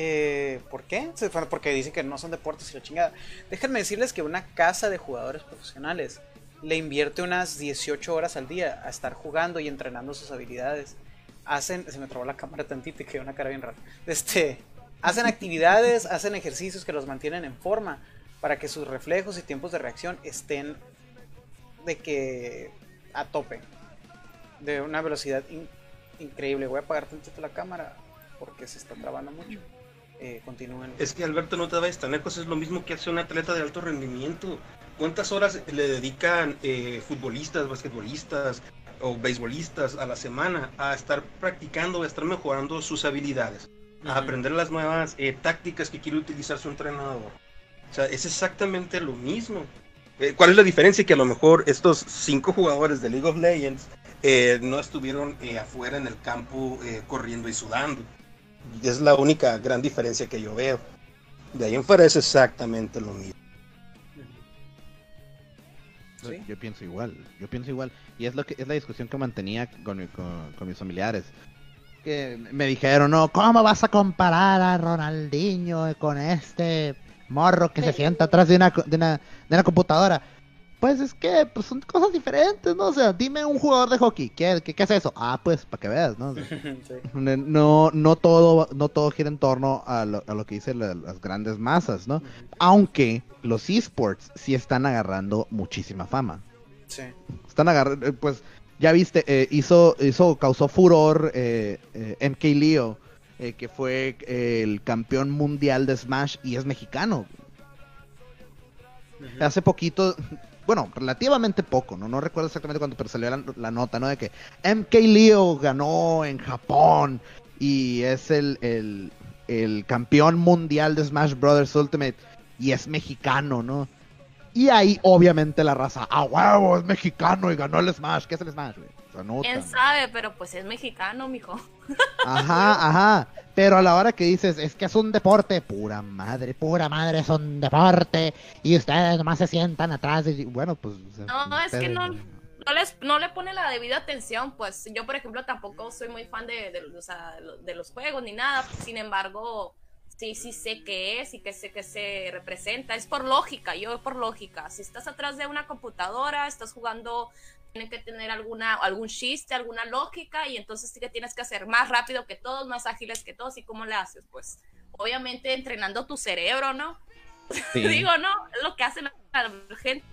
Eh, ¿Por qué? Porque dicen que no son deportes y la chingada. Déjenme decirles que una casa de jugadores profesionales le invierte unas 18 horas al día a estar jugando y entrenando sus habilidades. Hacen, se me trabó la cámara tantito y quedó una cara bien rara. Este, hacen actividades, hacen ejercicios que los mantienen en forma para que sus reflejos y tiempos de reacción estén de que a tope, de una velocidad increíble. Voy a apagar tantito la cámara porque se está trabando mucho. Eh, continúen. Es que Alberto, no te vayas tan lejos, es lo mismo que hace un atleta de alto rendimiento. ¿Cuántas horas le dedican eh, futbolistas, basquetbolistas o beisbolistas a la semana a estar practicando, a estar mejorando sus habilidades, a aprender las nuevas eh, tácticas que quiere utilizar su entrenador? O sea, es exactamente lo mismo. Eh, ¿Cuál es la diferencia? Que a lo mejor estos cinco jugadores de League of Legends eh, no estuvieron eh, afuera en el campo eh, corriendo y sudando. Es la única gran diferencia que yo veo. De ahí en fuera es exactamente lo mismo. Yo pienso igual, yo pienso igual. Y es lo que es la discusión que mantenía con, mis familiares. Que me dijeron, no, ¿cómo vas a comparar a Ronaldinho con este morro que se sienta atrás de una, de una, de una computadora? Pues es que pues son cosas diferentes, ¿no? O sea, dime un jugador de hockey, ¿qué, qué, es eso? Ah, pues para que veas, ¿no? No, no todo, no todo gira en torno a lo, a lo que dicen las grandes masas, ¿no? Aunque los esports sí están agarrando muchísima fama. Sí. Están agarrando, eh, pues, ya viste, eh, hizo, hizo, causó furor eh, eh MK Leo, que fue el campeón mundial de Smash y es mexicano. Hace poquito, bueno, relativamente poco, ¿no? No recuerdo exactamente cuándo, pero salió la, nota, ¿no? De que MK Leo ganó en Japón y es el, el, campeón mundial de Smash Brothers Ultimate. y es mexicano, ¿no? Y ahí, obviamente, la raza, a huevo, es mexicano y ganó el Smash. ¿Qué es el Smash, güey? ¿Quién sabe? Pero pues es mexicano, mijo. Ajá, ajá. Pero a la hora que dices, es que es un deporte, pura madre, pura madre, es un deporte. Y ustedes nomás se sientan atrás. Y, bueno, pues. No, es que no. No, les, no le pone la debida atención, pues yo por ejemplo tampoco soy muy fan de, de los juegos ni nada, sin embargo, sí, sí sé qué es y que sé que se representa. Es por lógica, yo por lógica. Si estás atrás de una computadora, estás jugando, tiene que tener alguna, algún chiste, alguna lógica y entonces sí que tienes que hacer más rápido que todos, más ágiles que todos. ¿Y cómo le haces? Pues obviamente entrenando tu cerebro, ¿no? Digo, ¿no? Lo que hacen la gente,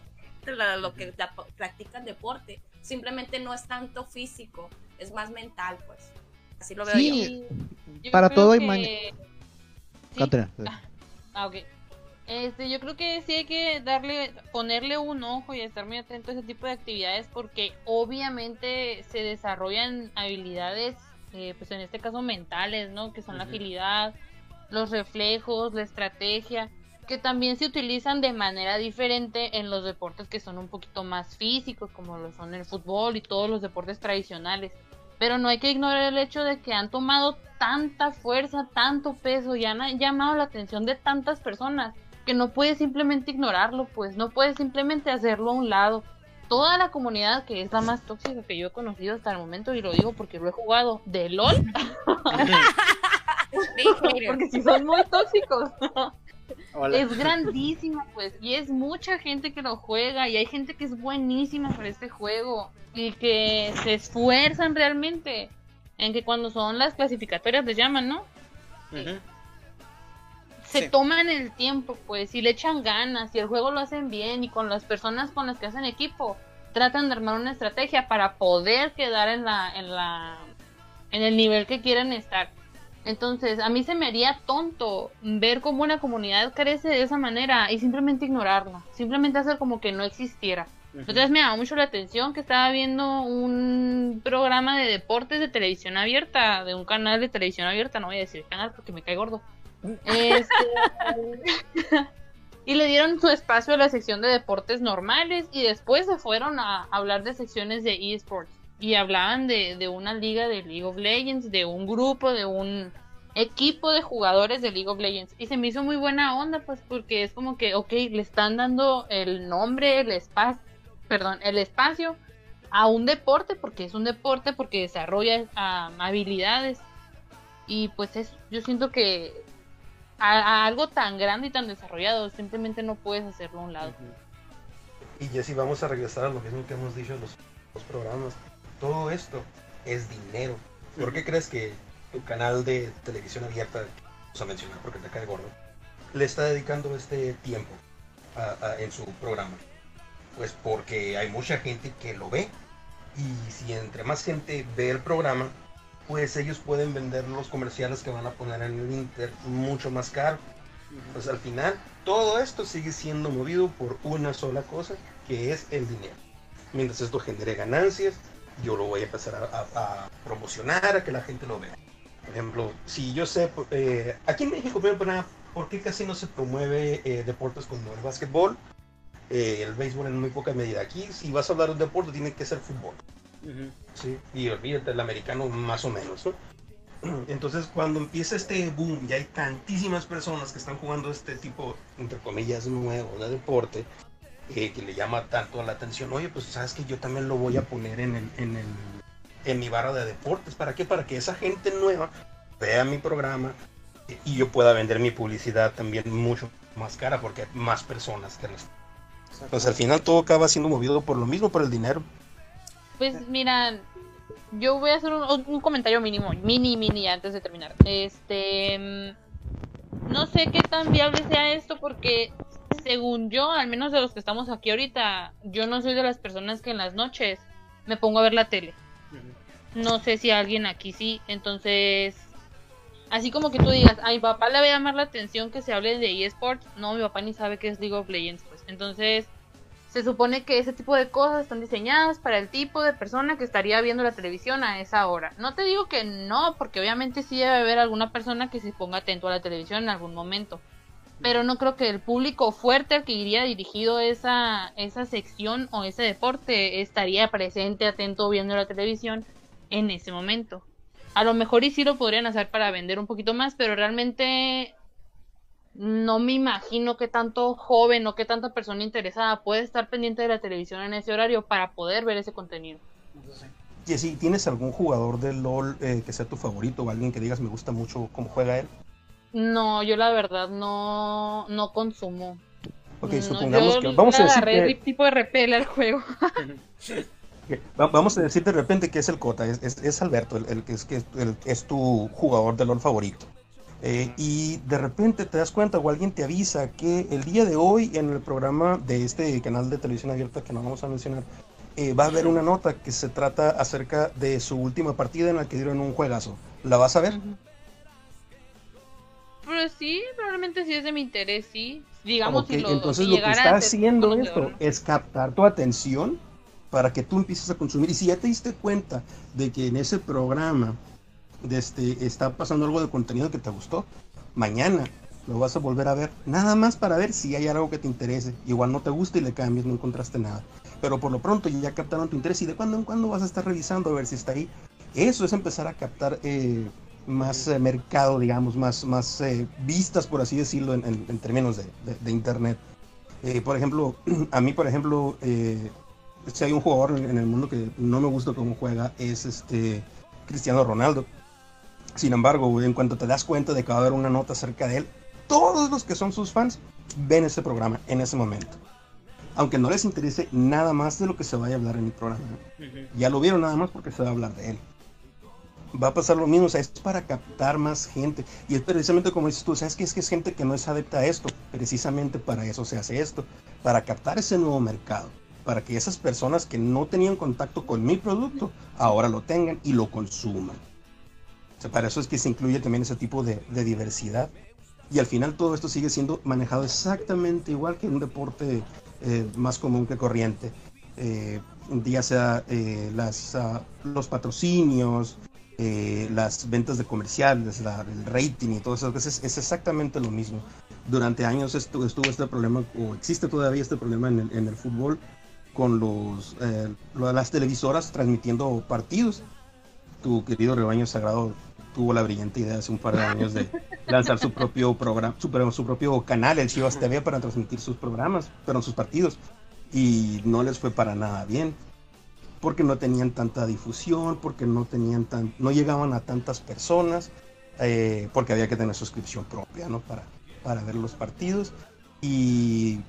lo que practican deporte. Simplemente no es tanto físico, es más mental, pues. Así lo veo yo. Para todo hay Ah, ok. Este, yo creo que sí hay que darle, ponerle un ojo y estar muy atento a ese tipo de actividades porque obviamente se desarrollan habilidades, eh, pues en este caso mentales, ¿no? Que son la agilidad, los reflejos, la estrategia, que también se utilizan de manera diferente en los deportes que son un poquito más físicos, como lo son el fútbol y todos los deportes tradicionales. Pero no hay que ignorar el hecho de que han tomado tanta fuerza, tanto peso y han llamado la atención de tantas personas que no puedes simplemente ignorarlo, pues no puedes simplemente hacerlo a un lado. Toda la comunidad que es la más tóxica que yo he conocido hasta el momento, y lo digo porque lo he jugado de LOL, porque si son muy tóxicos. Es grandísima, pues, y es mucha gente que lo juega, y hay gente que es buenísima para este juego, y que se esfuerzan realmente en que cuando son las clasificatorias les llaman, ¿no? Se toman el tiempo, pues, y le echan ganas, y el juego lo hacen bien, y con las personas con las que hacen equipo, tratan de armar una estrategia para poder quedar en la, en la, en el nivel que quieren estar. Entonces, a mí se me haría tonto ver cómo una comunidad crece de esa manera y simplemente ignorarla, simplemente hacer como que no existiera. Entonces me llamó mucho la atención que estaba viendo un programa de deportes de televisión abierta, de un canal de televisión abierta, no voy a decir canal porque me cae gordo. Este, y le dieron su espacio a la sección de deportes normales y después se fueron a hablar de secciones de esports y hablaban de, de una liga de League of Legends, de un grupo, de un equipo de jugadores de League of Legends. Y se me hizo muy buena onda, pues, porque es como que, ok, le están dando el nombre, el espacio, perdón, el espacio a un deporte, porque es un deporte, porque desarrolla habilidades. Y pues es, yo siento que a, algo tan grande y tan desarrollado, simplemente no puedes hacerlo a un lado. Y ya si vamos a regresar a lo mismo que hemos dicho en los, los programas todo esto es dinero. ¿Por qué crees que tu canal de televisión abierta, vamos a mencionar porque te cae gordo, le está dedicando este tiempo en su programa? Pues porque hay mucha gente que lo ve. Y si entre más gente ve el programa, pues ellos pueden vender los comerciales que van a poner en el Inter mucho más caro. Pues al final, todo esto sigue siendo movido por una sola cosa, que es el dinero. Mientras esto genere ganancias, yo lo voy a empezar a, promocionar, a que la gente lo vea. Por ejemplo, si yo sé, eh, aquí en México, ¿por qué casi no se promueve eh, deportes como el básquetbol? Eh, el béisbol en muy poca medida. Aquí, si vas a hablar de un deporte, tiene que ser fútbol. ¿Sí? Y olvídate, el americano más o menos. Entonces, cuando empieza este boom y hay tantísimas personas que están jugando este tipo, entre comillas, nuevo de deporte, que le llama tanto la atención, oye, pues sabes que yo también lo voy a poner en, el, en, el, en mi barra de deportes. ¿Para qué? Para que esa gente nueva vea mi programa y yo pueda vender mi publicidad también mucho más cara porque hay más personas que las... Entonces al final todo acaba siendo movido por lo mismo, por el dinero. Pues mira, yo voy a hacer un, un comentario mínimo, mini, mini, antes de terminar. Este, mm, no sé qué tan viable sea esto porque según yo, al menos de los que estamos aquí ahorita, yo no soy de las personas que en las noches me pongo a ver la tele. No sé si alguien aquí sí, entonces, así como que tú digas, a mi papá le va a llamar la atención que se hable de eSports, no, mi papá ni sabe qué es League of Legends, pues. Entonces, se supone que ese tipo de cosas están diseñadas para el tipo de persona que estaría viendo la televisión a esa hora. No te digo que no, porque obviamente sí debe haber alguna persona que se ponga atento a la televisión en algún momento pero no creo que el público fuerte al que iría dirigido esa, esa sección o ese deporte estaría presente, atento, viendo la televisión en ese momento. A lo mejor y sí lo podrían hacer para vender un poquito más, pero realmente no me imagino que tanto joven o que tanta persona interesada puede estar pendiente de la televisión en ese horario para poder ver ese contenido. Jessy, ¿tienes algún jugador de LOL eh, que sea tu favorito o alguien que digas me gusta mucho cómo juega él? No, yo la verdad no, no consumo. Ok, supongamos que vamos a decir que... tipo de repele al juego. Vamos a decir de repente que es el Cota, es, es, Alberto, el, que, es, que es tu jugador de LOL favorito. Eh, y de repente te das cuenta o alguien te avisa que el día de hoy en el programa de este canal de televisión abierta que no vamos a mencionar, eh, va a haber una nota que se trata acerca de su última partida en la que dieron un juegazo. ¿La vas a ver? Pues sí, probablemente sí es de mi interés, sí. Digamos, si lo, entonces lo que está haciendo esto es captar tu atención para que tú empieces a consumir. Y si ya te diste cuenta de que en ese programa este, está pasando algo de contenido que te gustó, mañana lo vas a volver a ver, nada más para ver si hay algo que te interese. Igual no te gusta y le cambias, no encontraste nada. Pero por lo pronto ya captaron tu interés y de cuando en cuando vas a estar revisando a ver si está ahí. Eso es empezar a captar eh, más eh, mercado, digamos, más, más eh, vistas, por así decirlo, en, términos de, Internet. por ejemplo, a mí, por ejemplo, si hay un jugador en, el mundo que no me gusta cómo juega, es este Cristiano Ronaldo. Sin embargo, en cuanto te das cuenta de que va a haber una nota acerca de él, todos los que son sus fans ven ese programa en ese momento. Aunque no les interese nada más de lo que se vaya a hablar en el programa. Ya lo vieron nada más porque se va a hablar de él. Va a pasar lo mismo, o sea, es para captar más gente. Y es precisamente como dices tú, ¿sabes que Es que es gente que no es adepta a esto. Precisamente para eso se hace esto. Para captar ese nuevo mercado. Para que esas personas que no tenían contacto con mi producto, ahora lo tengan y lo consuman para eso es que se incluye también ese tipo de, diversidad. Y al final todo esto sigue siendo manejado exactamente igual que un deporte eh, más común que corriente. Eh, ya sea eh, las, ah, los patrocinios, las ventas de comerciales, el rating y todo eso, es, es exactamente lo mismo. Durante años estuvo, estuvo, este problema, o existe todavía este problema en el, en el fútbol, con los, las televisoras transmitiendo partidos. Tu querido rebaño sagrado tuvo la brillante idea hace un par de años de lanzar su propio programa, su, su propio canal, el Chivas TV, para transmitir sus programas, pero sus partidos. Y no les fue para nada bien. Porque no tenían tanta difusión, porque no tenían tan, no llegaban a tantas personas, eh, porque había que tener suscripción propia, ¿no? Para, para ver los partidos. Y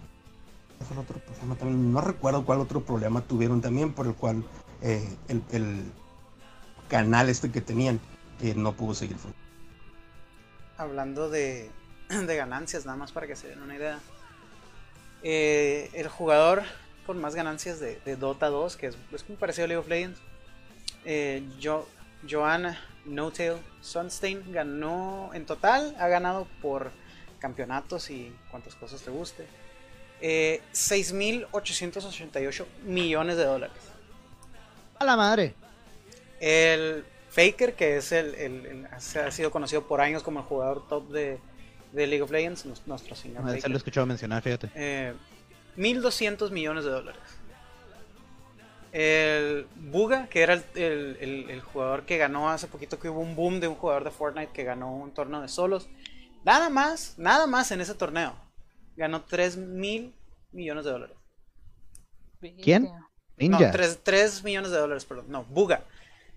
fue otro problema también, no recuerdo cuál otro problema tuvieron también, por el cual eh, el, el canal este que tenían no pudo seguir Hablando de, ganancias, nada más para que se den una idea. Eh, el jugador con más ganancias de, Dota 2, que es, es, muy parecido a League of Legends, eh, jo, Joanna No-Tail Sunstein ganó en total, ha ganado por campeonatos y cuantas cosas te guste, eh, 6.888 millones de dólares. A la madre. El Faker, que es el, ha sido conocido por años como el jugador top de, League of Legends, nuestro señor. Ah, se lo he escuchado mencionar, fíjate. Eh, 1.200 millones de dólares. El Buga, que era el, jugador que ganó hace poquito que hubo un boom de un jugador de Fortnite que ganó un torneo de solos. Nada más, nada más en ese torneo. Ganó 3 mil millones de dólares. ¿Quién? Ninja. No, 3 millones de dólares, perdón. No, Buga.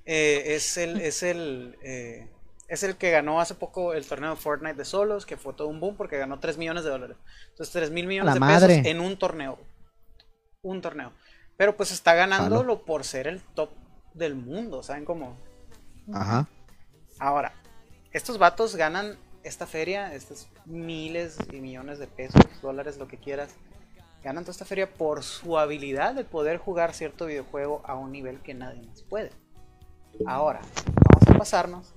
Eh, es el, es el, eh, es el que ganó hace poco el torneo de Fortnite de solos, que fue todo un boom porque ganó 3 millones de dólares. Entonces 3 mil millones de pesos en un torneo. Un torneo. Pero pues está ganándolo por ser el top del mundo, ¿saben cómo? Ajá. Ahora, estos vatos ganan esta feria, estos miles y millones de pesos, dólares, lo que quieras. Ganan toda esta feria por su habilidad de poder jugar cierto videojuego a un nivel que nadie más puede. Ahora, vamos a pasarnos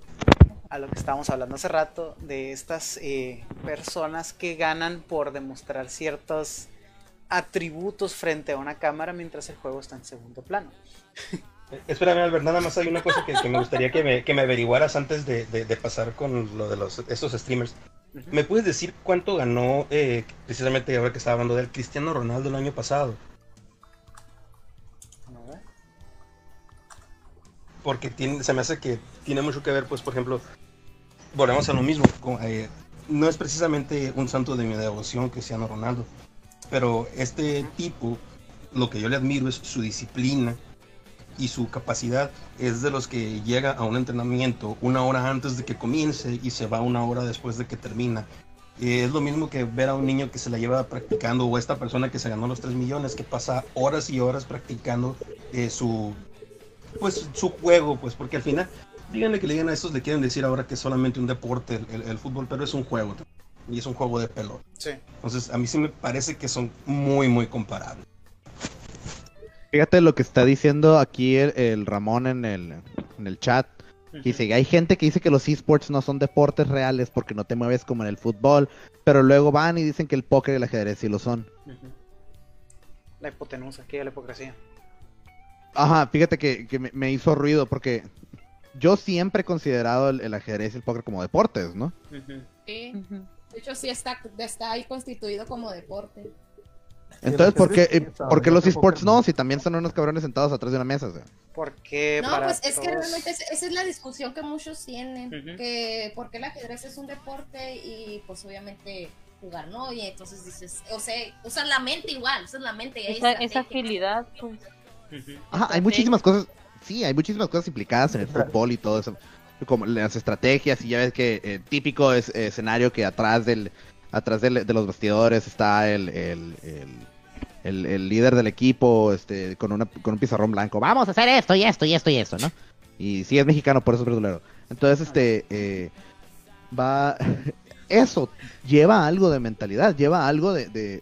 a lo que estábamos hablando hace rato de estas eh, personas que ganan por demostrar ciertos atributos frente a una cámara mientras el juego está en segundo plano. Espérame, Albert, nada más hay una cosa que, me gustaría que me, que me, averiguaras antes de, pasar con lo de los, esos streamers. ¿Me puedes decir cuánto ganó, eh, precisamente ahora que estaba hablando del Cristiano Ronaldo el año pasado? Porque tiene, se me hace que tiene mucho que ver, pues, por ejemplo, volvemos a lo mismo. Eh, no es precisamente un santo de mi devoción, Cristiano Ronaldo, pero este tipo, lo que yo le admiro es su disciplina y su capacidad. Es de los que llega a un entrenamiento una hora antes de que comience y se va una hora después de que termina. es lo mismo que ver a un niño que se la lleva practicando o esta persona que se ganó los 3 millones, que pasa horas y horas practicando eh, su, pues, su juego, pues porque al final díganle que le digan a estos, le quieren decir ahora que es solamente un deporte el, fútbol, pero es un juego. Y es un juego de pelota. Sí. Entonces, a mí sí me parece que son muy, muy comparables. Fíjate lo que está diciendo aquí el, Ramón en el, en el chat. Dice, hay gente que dice que los esports no son deportes reales porque no te mueves como en el fútbol, pero luego van y dicen que el póker y el ajedrez sí lo son. La hipotenusa, aquí la hipocresía. Ajá, fíjate que, me, hizo ruido porque yo siempre he considerado el, ajedrez y el póker como deportes, ¿no? Sí. De hecho, sí está, está ahí constituido como deporte. Entonces, ¿por qué, ¿por qué los esports no? Si también son unos cabrones sentados atrás de una mesa. Porque no, pues es que realmente esa es la discusión que muchos tienen. Que porque el ajedrez es un deporte y pues obviamente jugar no. Y entonces dices, o sea, usan la mente igual, usan la mente. Esa, esa agilidad, pues. Ajá, hay muchísimas cosas, sí, hay muchísimas cosas implicadas en el fútbol y todo eso, como las estrategias y ya ves que eh, típico es, escenario que atrás del atrás de los bastidores está el, el, el, líder del equipo este con, una, con un pizarrón blanco, vamos a hacer esto y esto y esto y esto, ¿no? Y sí es mexicano, por eso es verdulero. Entonces, este, eh, va, eso lleva algo de mentalidad, lleva algo de, de,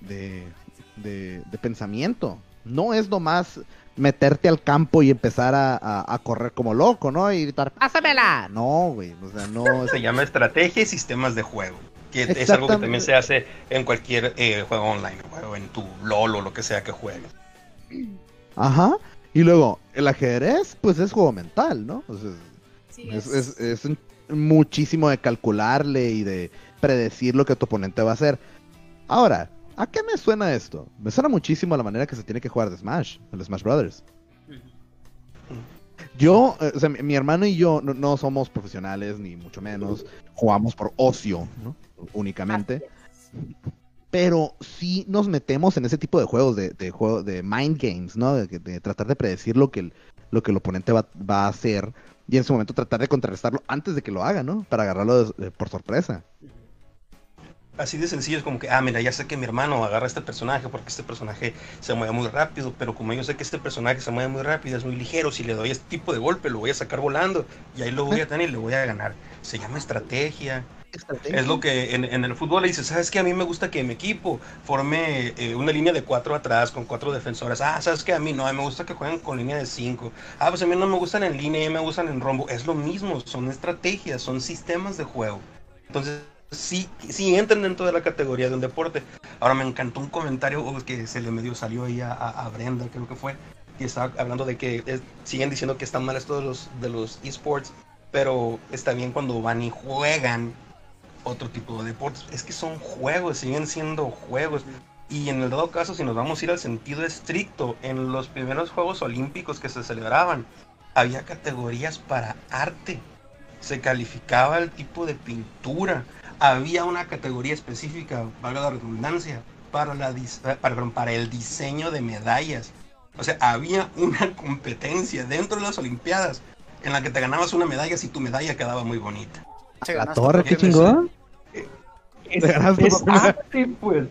de, de pensamiento. No es nomás meterte al campo y empezar a, correr como loco, ¿no? Y gritar, ¡pásamela! No, güey, o sea, no... Se llama estrategia y sistemas de juego, que es algo que también se hace en cualquier eh, juego online, o en tu LOL o lo que sea que juegues. Ajá, y luego, el ajedrez, pues es juego mental, ¿no? es, es muchísimo de calcularle y de predecir lo que tu oponente va a hacer. Ahora, ¿A qué me suena esto? Me suena muchísimo a la manera que se tiene que jugar de Smash, el Smash Brothers. Yo, eh, o sea, mi, hermano y yo no, somos profesionales, ni mucho menos. Jugamos por ocio, ¿no? Únicamente. Pero sí nos metemos en ese tipo de juegos, de, de, juego, de mind games, ¿no? De, tratar de predecir lo que el, lo que el oponente va, a hacer y en su momento tratar de contrarrestarlo antes de que lo haga, ¿no? Para agarrarlo por sorpresa así de sencillo es como que, ah, mira, ya sé que mi hermano agarra este personaje porque este personaje se mueve muy rápido, pero como yo sé que este personaje se mueve muy rápido, es muy ligero, si le doy este tipo de golpe lo voy a sacar volando y ahí lo voy a tener y le voy a ganar. Se llama estrategia. Es lo que en, el fútbol le dice, ¿sabes qué? A mí me gusta que mi equipo forme eh, una línea de cuatro atrás con cuatro defensores. Ah, ¿sabes qué? A mí no, a mí me gusta que jueguen con línea de cinco. Ah, pues a mí no me gustan en línea, a mí me gustan en rombo. Es lo mismo, son estrategias, son sistemas de juego. Entonces, sí, sí entran dentro de la categoría de un deporte. Ahora me encantó un comentario que se le medio salió ahí a, Brenda, creo que fue, que estaba hablando de que siguen diciendo que están mal esto de los, de los esports, pero está bien cuando van y juegan otro tipo de deportes. Es que son juegos, siguen siendo juegos. Y en el dado caso, si nos vamos a ir al sentido estricto, en los primeros Juegos Olímpicos que se celebraban, había categorías para arte. Se calificaba el tipo de pintura, había una categoría específica, valga la redundancia, para, la, eh, para, el diseño de medallas. O sea, había una competencia dentro de las Olimpiadas en la que te ganabas una medalla si tu medalla quedaba muy bonita. ¿La torre qué chingón? Es, arte, pues.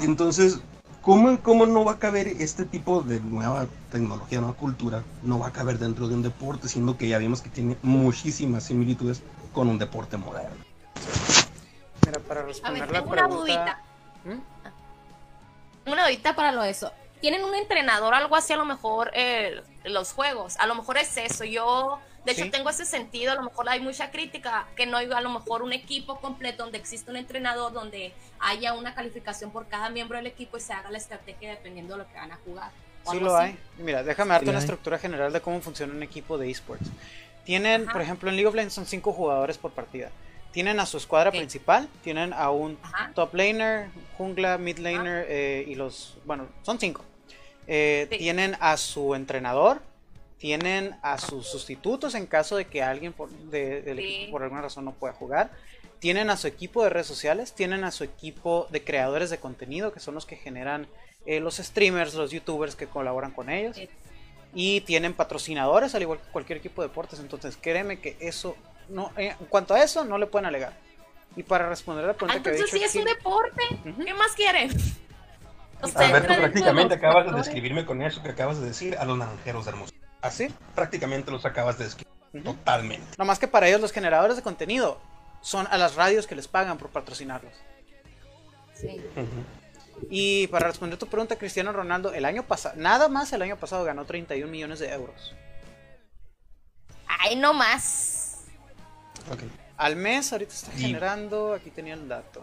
Entonces, ¿cómo, ¿cómo no va a caber este tipo de nueva tecnología, nueva cultura? No va a caber dentro de un deporte, siendo que ya vimos que tiene muchísimas similitudes con un deporte moderno. Mira, para responder la pregunta... Una dudita. ¿Mm? Una dudita para lo de eso. ¿Tienen un entrenador algo así a lo mejor eh, los juegos? A lo mejor es eso. Yo, de hecho, tengo ese sentido. A lo mejor hay mucha crítica que no hay a lo mejor un equipo completo donde existe un entrenador, donde haya una calificación por cada miembro del equipo y se haga la estrategia dependiendo de lo que van a jugar. Sí lo hay. Mira, déjame darte una estructura general de cómo funciona un equipo de esports. Tienen, por ejemplo, en League of Legends son cinco jugadores por partida. tienen a su escuadra principal, tienen a un top laner, jungla, mid laner eh, y los, bueno, son cinco. Eh, tienen a su entrenador, tienen a sus sustitutos en caso de que alguien por, del equipo por alguna razón no pueda jugar. Tienen a su equipo de redes sociales, tienen a su equipo de creadores de contenido, que son los que generan eh, los streamers, los youtubers que colaboran con ellos. Y tienen patrocinadores, al igual que cualquier equipo de deportes. Entonces, créeme que eso no, eh, en cuanto a eso, no le pueden alegar. Y para responder a la pregunta que he dicho sí es un deporte. ¿Qué más quieren? Alberto, prácticamente acabas de describirme con eso que acabas de decir a los naranjeros de Hermoso. Así, prácticamente los acabas de describir. Totalmente. No más que para ellos los generadores de contenido son a las radios que les pagan por patrocinarlos. Sí. Y para responder tu pregunta, Cristiano Ronaldo, el año pasado, nada más el año pasado ganó 31 millones de euros. Ay, no más. Al mes ahorita está generando, aquí tenía el dato.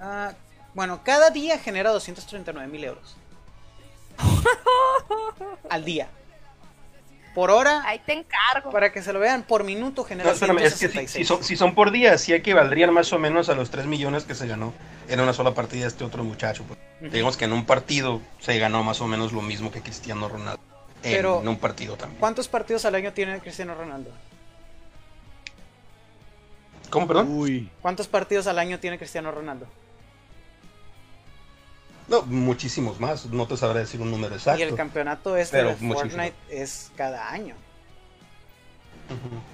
Ah, bueno, cada día genera 239 mil euros. Al día. Por hora. Ahí te encargo. Para que se lo vean, por minuto genera no, es que si, son, por día, sí equivaldrían más o menos a los 3 millones que se ganó en una sola partida este otro muchacho. Pues. Digamos que en un partido se ganó más o menos lo mismo que Cristiano Ronaldo. en un partido también. ¿Cuántos partidos al año tiene Cristiano Ronaldo? ¿Cómo, perdón? ¿Cuántos partidos al año tiene Cristiano Ronaldo? No, muchísimos más. No te sabré decir un número exacto. Y el campeonato este de Fortnite es cada año.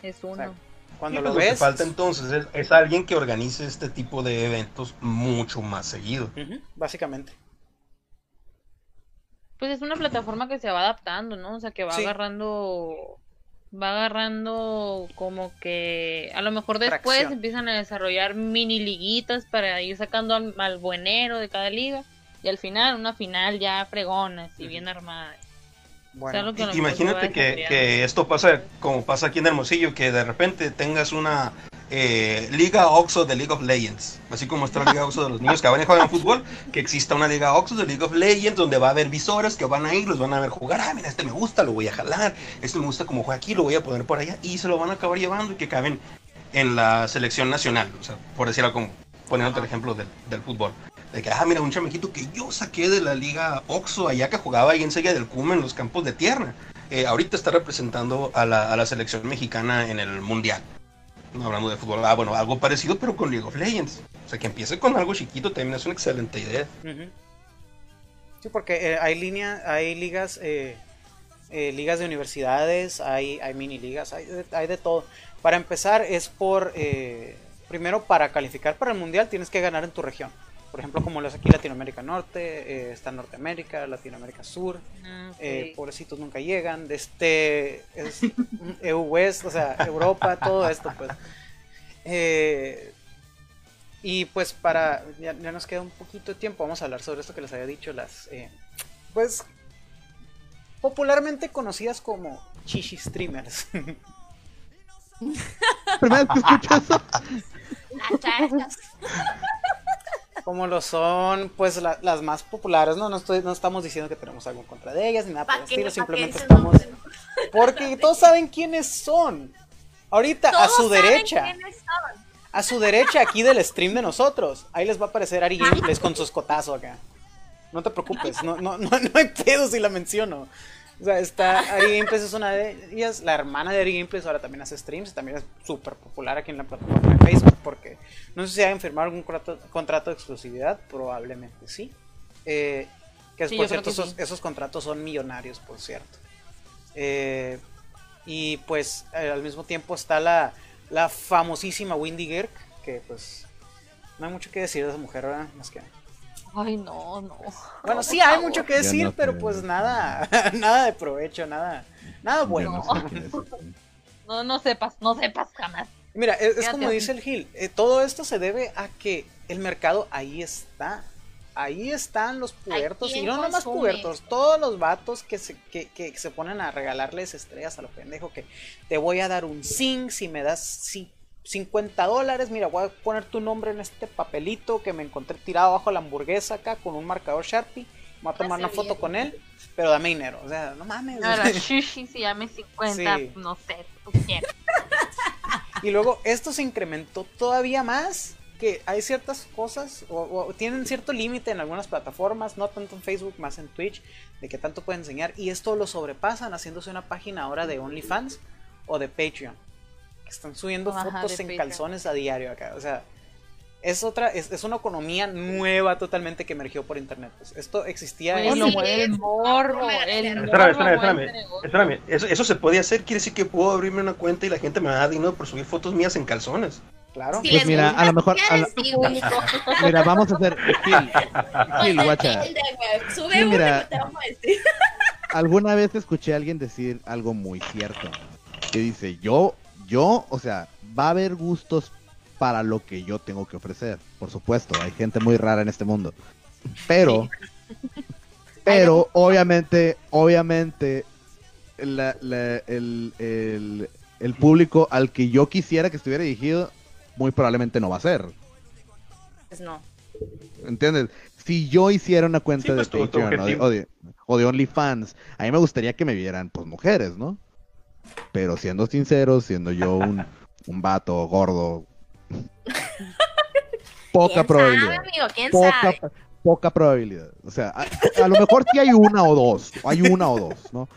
Es uno. cuando lo ves. Lo que falta entonces es, alguien que organice este tipo de eventos mucho más seguido. básicamente. Pues es una plataforma que se va adaptando, ¿no? O sea, que va agarrando va agarrando como que a lo mejor después empiezan a desarrollar mini liguitas para ir sacando al, buenero de cada liga y al final una final ya fregona, así bien armada. Bueno, imagínate que, que, esto pasa como pasa aquí en Hermosillo, que de repente tengas una eh, Liga Oxo de League of Legends. Así como está la Liga Oxo de los niños que van a jugar fútbol, que exista una Liga Oxo de League of Legends donde va a haber visores que van a ir, los van a ver jugar. Ah, mira, este me gusta, lo voy a jalar. Este me gusta como juega aquí, lo voy a poner por allá. Y se lo van a acabar llevando y que caben en la selección nacional. O sea, por decirlo como poniendo el ejemplo del, del, fútbol. De que, ah, mira, un chamejito que yo saqué de la Liga Oxo allá que jugaba ahí en Sella del Cume en los campos de tierra. Eh, ahorita está representando a la, a la selección mexicana en el Mundial hablando de fútbol, ah, bueno, algo parecido, pero con League of Legends. O sea, que empiece con algo chiquito también es una excelente idea. Sí, porque eh, hay línea, hay ligas, eh, eh, ligas de universidades, hay, hay mini ligas, hay, hay de todo. Para empezar, es por, primero, para calificar para el mundial tienes que ganar en tu región por ejemplo, como los aquí Latinoamérica Norte, eh, está Norteamérica, Latinoamérica Sur, ah, eh, pobrecitos nunca llegan, de este es EU West, o sea, Europa, todo esto, pues. Eh, y pues para, ya, nos queda un poquito de tiempo, vamos a hablar sobre esto que les había dicho, las, pues, popularmente conocidas como chichi streamers. Primera que escucho eso como lo son pues las más populares, ¿no? No, estoy, no estamos diciendo que tenemos algo en contra de ellas ni nada por el estilo, simplemente estamos... Porque todos saben quiénes son. Ahorita, a su derecha. A su derecha aquí del stream de nosotros. Ahí les va a aparecer Ari Gameplays con su escotazo acá. No te preocupes, no, no, no, no hay pedo si la menciono. O sea, está Ari Gameplays es una de ellas, la hermana de Ari Gameplays ahora también hace streams, también es súper popular aquí en la plataforma de Facebook, porque no sé si hayan firmado algún contrato, de exclusividad, probablemente sí. Eh, que por cierto, esos, contratos son millonarios, por cierto. Eh, y pues eh, al mismo tiempo está la, la famosísima Windy Girk, que pues no hay mucho que decir de esa mujer, ¿verdad? Más que Ay, no, no. Bueno, sí hay mucho que decir, pero pues nada, nada de provecho, nada, nada bueno. No, no, sepas, no sepas jamás. Mira, es, como dice el Gil, eh, todo esto se debe a que el mercado ahí está. Ahí están los puertos, y no nomás puertos, todos los vatos que se, que, que se ponen a regalarles estrellas a lo pendejo, que te voy a dar un zinc si me das si 50 dólares, mira, voy a poner tu nombre en este papelito que me encontré tirado abajo la hamburguesa acá con un marcador Sharpie. Voy a tomar una foto con él, pero dame dinero. O sea, no mames. No, sushi si llame 50, no sé, tú quieres. Y luego esto se incrementó todavía más que hay ciertas cosas o, tienen cierto límite en algunas plataformas, no tanto en Facebook, más en Twitch, de que tanto pueden enseñar. Y esto lo sobrepasan haciéndose una página ahora de OnlyFans o de Patreon. Que están subiendo fotos en calzones a diario acá. O sea, es otra, es, una economía nueva totalmente que emergió por internet. Pues esto existía en el morbo, espérame, espérame, Eso, eso se podía hacer, quiere decir que puedo abrirme una cuenta y la gente me va a dar dinero por subir fotos mías en calzones. Claro. pues mira, a lo mejor. mira, vamos a hacer. Gil, guacha. Sube mira, te vamos a decir. Alguna vez escuché a alguien decir algo muy cierto. Que dice: Yo, yo, o sea, va a haber gustos para lo que yo tengo que ofrecer. Por supuesto, hay gente muy rara en este mundo. Pero, pero, obviamente, obviamente, el, el, el público al que yo quisiera que estuviera dirigido muy probablemente no va a ser. Pues no. ¿Entiendes? Si yo hiciera una cuenta de pues, Patreon o de, o, de, OnlyFans, a mí me gustaría que me vieran, pues, mujeres, ¿no? Pero siendo sincero, siendo yo un, un vato gordo, poca probabilidad. poca, poca probabilidad. O sea, a, lo mejor sí hay una o dos. Hay una o dos, ¿no?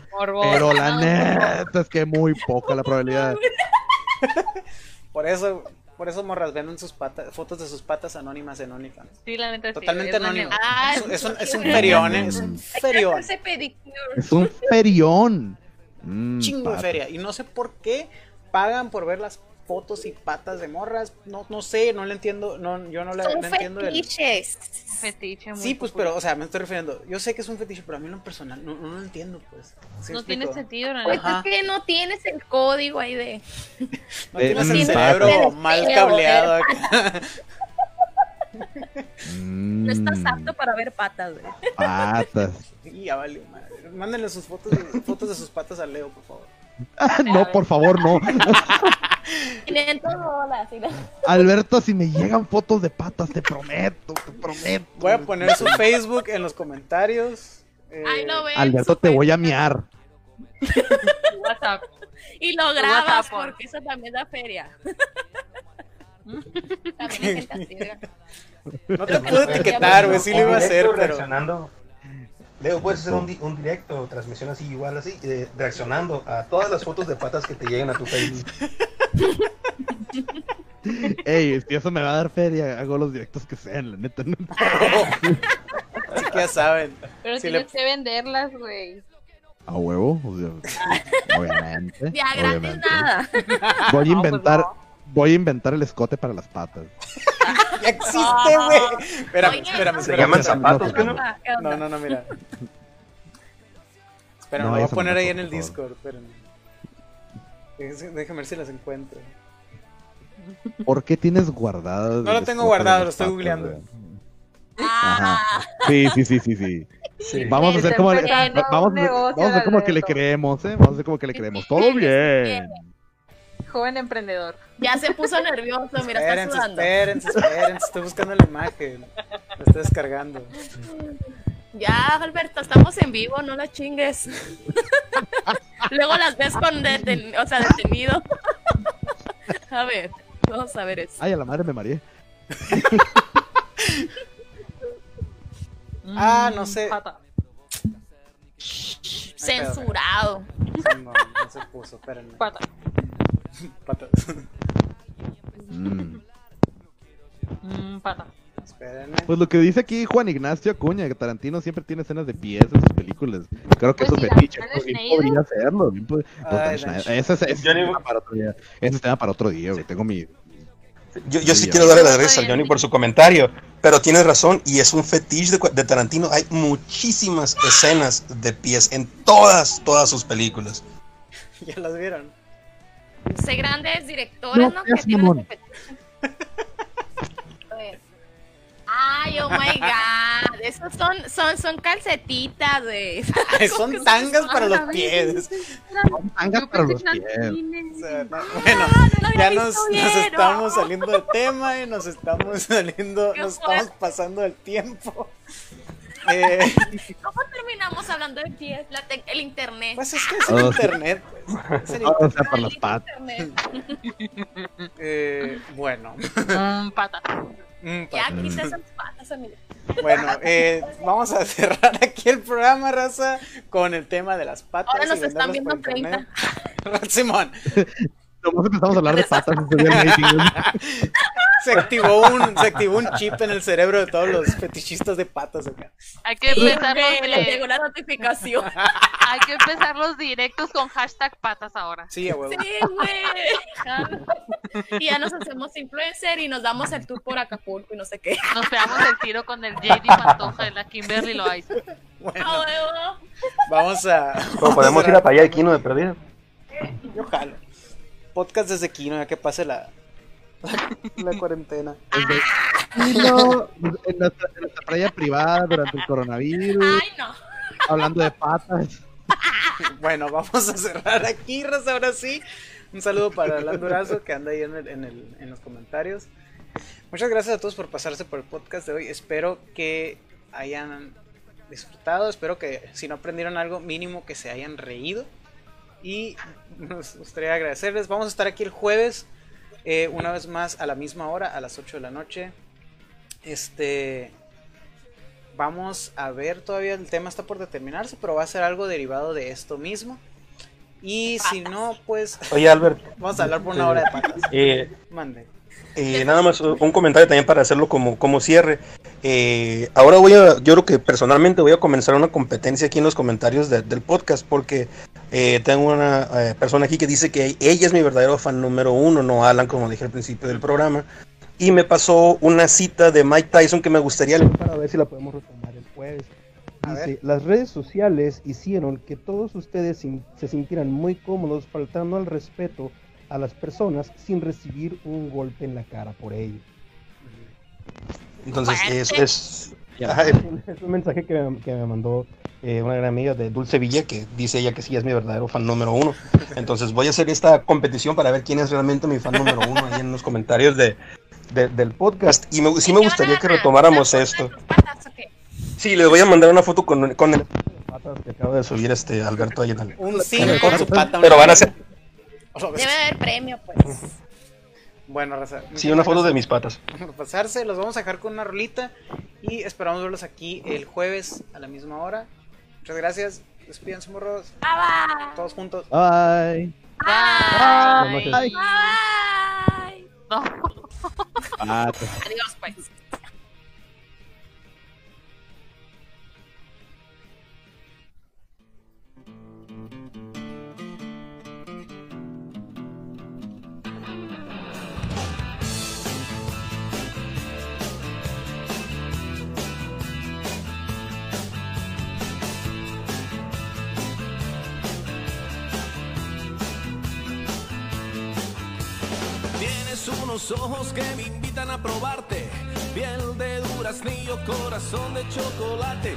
Pero la neta es que muy poca la probabilidad. Por eso, por eso morras venden sus patas, fotos de sus patas anónimas en OnlyFans. Sí, la neta Totalmente anónimo. Ah, es, un, es, un, ferión, ¿eh? es un ferión. Es un ferión. Mm, Chingo de feria. Y no sé por qué pagan por ver las fotos y patas de morras. No, no sé, no le entiendo. No, yo no le, Son entiendo. Fetiches. Fetiche sí, pues, pero, o sea, me estoy refiriendo. Yo sé que es un fetiche, pero a mí en lo personal no, no lo entiendo, pues. no tiene sentido, ¿no? Pues es que no tienes el código ahí de. no tienes el cerebro mal cableado acá. No estás apto para ver patas, güey. Patas. Y ya vale, madre. Mándenle sus fotos, fotos de sus patas a Leo, por favor. no, por favor, no. 500 bolas. Alberto, si me llegan fotos de patas, te prometo, te prometo. Voy a poner su Facebook en los comentarios. Ay, no eh, Alberto, te voy a miar. WhatsApp. Y lo grabas porque eso también da feria. también No te puedo etiquetar, güey, sí lo iba a hacer, pero... Reaccionando Leo, puedes hacer un, un directo, transmisión así, igual así, eh, reaccionando a todas las fotos de patas que te lleguen a tu Facebook. Ey, si eso me va a dar feria, hago los directos que sean, la neta. No. Así que ya saben. Pero tienes que venderlas, güey. A huevo, obviamente. Ya gratis nada. Voy a pues inventar, voy a inventar el escote para las patas. ya existe, güey. Espérame, espérame, ¿Se llaman zapatos, no? No, no, no, mira. Espera, lo voy a poner ahí en el Discord, espérenme. Déjame ver si las encuentro. ¿Por qué tienes guardado? No lo tengo guardado, lo estoy googleando. Ajá. Sí, sí, sí, sí, sí. Vamos a hacer como le, vamos, vamos a hacer como que le creemos, ¿eh? Vamos a hacer como que le creemos. Todo bien. Joven emprendedor. Ya se puso nervioso, mira, espérense, está sudando. Espérense, espérense, estoy buscando la imagen. La estoy descargando. Ya, Alberto, estamos en vivo, no la chingues. Luego las ves con deten o sea, detenido. a ver, vamos a ver eso. Ay, a la madre me mareé. ah, no sé. Censurado. No, no se puso, espérenme. Pata. Patas. Mm. Mm, pata. Espérenme. Pues lo que dice aquí Juan Ignacio Acuña, que Tarantino siempre tiene escenas de pies en sus películas. Creo que Pues eso mira, fetiche. Podría hacerlo. pod- Ay, Schneider. Ese es, ese es Johnny- tema para otro día. Ese es tema para otro día, güey. Tengo mi. Yo, yo sí, Sí, quiero darle las gracias a Johnny por su comentario, pero tienes razón y es un fetiche de, de Tarantino. Hay muchísimas escenas de pies en todas, todas sus películas. Ya las vieron. Sé grandes directores, No ¿no? Que tienen. Ay, oh my god. Esos son, son, son calcetitas de. Son tangas para los pies. Tangas para los pies. O sea, no- bueno, no ya nos, nos ¿no? estamos saliendo de tema y nos estamos saliendo, nos estamos pasando el tiempo. Eh, ¿Cómo terminamos hablando de pies? el internet. Pues es que es el internet. Pues. Es el internet. sea, por las patas. eh, bueno. Mm, patas. Mm, ya quise esas patas, amigo. Bueno, eh, vamos a cerrar aquí el programa, raza, con el tema de las patas. Ahora nos están viendo 30. Simón. Nomás empezamos a hablar de patas. se, activó un, se activó un chip en el cerebro de todos los fetichistas de patas acá. Hay que empezar los les llegó la notificación. Hay que empezar los directos con hashtag patas ahora. Sí, güey. Sí, güey. Y ya nos hacemos influencer y nos damos el tour por Acapulco y no sé qué. Nos pegamos el tiro con el JD Pantoja de la Kimberly Loaiza. Bueno, vamos a. podemos ir a Paya de Quino de perdida. Yo jalo podcast desde Kino, ya que pase la, la, cuarentena. Kino, en nuestra, playa privada durante el coronavirus. Ay, no. Hablando de patas. Bueno, vamos a cerrar aquí, Rosa, ahora sí. Un saludo para el Durazo que anda ahí en, el, en, el, en los comentarios. Muchas gracias a todos por pasarse por el podcast de hoy. Espero que hayan disfrutado. Espero que si no aprendieron algo mínimo que se hayan reído. Y nos gustaría agradecerles. Vamos a estar aquí el jueves, eh, una vez más a la misma hora, a las 8 de la noche. Este. Vamos a ver, todavía el tema está por determinarse, pero va a ser algo derivado de esto mismo. Y si no, pues. Oye, Albert. Vamos a hablar por una hora de patas. Eh, Mande. Eh, nada más un comentario también para hacerlo como, como cierre. Eh, ahora voy a, yo creo que personalmente voy a comenzar una competencia aquí en los comentarios del podcast porque eh, tengo una persona aquí que dice que ella es mi verdadero fan número uno, no Alan, como dije al principio del programa. Y me pasó una cita de Mike Tyson que me gustaría leer para ver si la podemos retomar el jueves. Dice, las redes sociales hicieron que todos ustedes se sintieran muy cómodos faltando al respeto a las personas sin recibir un golpe en la cara por ello. Entonces es, es, un, mensaje que me, mandó eh, una gran amiga de Dulce Villa que dice ella que sí es mi verdadero fan número uno. Entonces voy a hacer esta competición para ver quién es realmente mi fan número uno ahí en los comentarios de, del podcast. Y me, sí me gustaría que retomáramos esto. Sí, le voy a mandar una foto con, con el patas que acaba de subir este Alberto ahí en el, Un sí con su pata. Pero van a ser Debe haber premio, pues. Bueno, Raza. Sí, una foto de mis patas. pasarse, los vamos a dejar con una rolita y esperamos verlos aquí el jueves a la misma hora. Muchas gracias. Despídense, morros. Bye, Todos juntos. Bye. Bye. Bye. Adiós, pues. Ojos que me invitan a probarte. Piel de duraznillo, corazón de chocolate,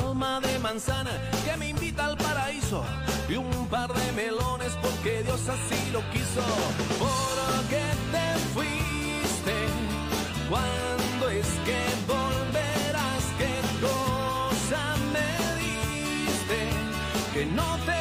alma de manzana que me invita al paraíso. Y un par de melones porque Dios así lo quiso. ¿Por qué te fuiste? ¿Cuándo es que volverás? ¿Qué cosa me diste? Que no te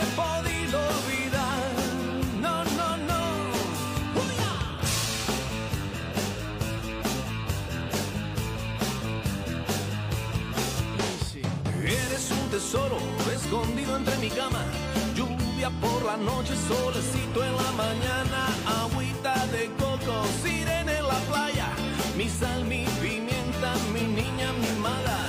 escondido entre mi cama. Lluvia por la noche, solecito en la mañana. Agüita de coco, sirena en la playa. Mi sal, mi pimienta, mi niña mimada.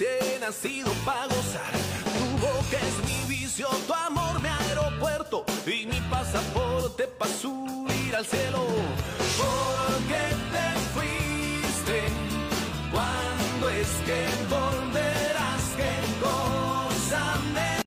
He nacido para gozar. Tu boca es mi vicio, tu amor mi aeropuerto y mi pasaporte para subir al cielo. ¿Por qué te fuiste? ¿Cuándo es que volverás?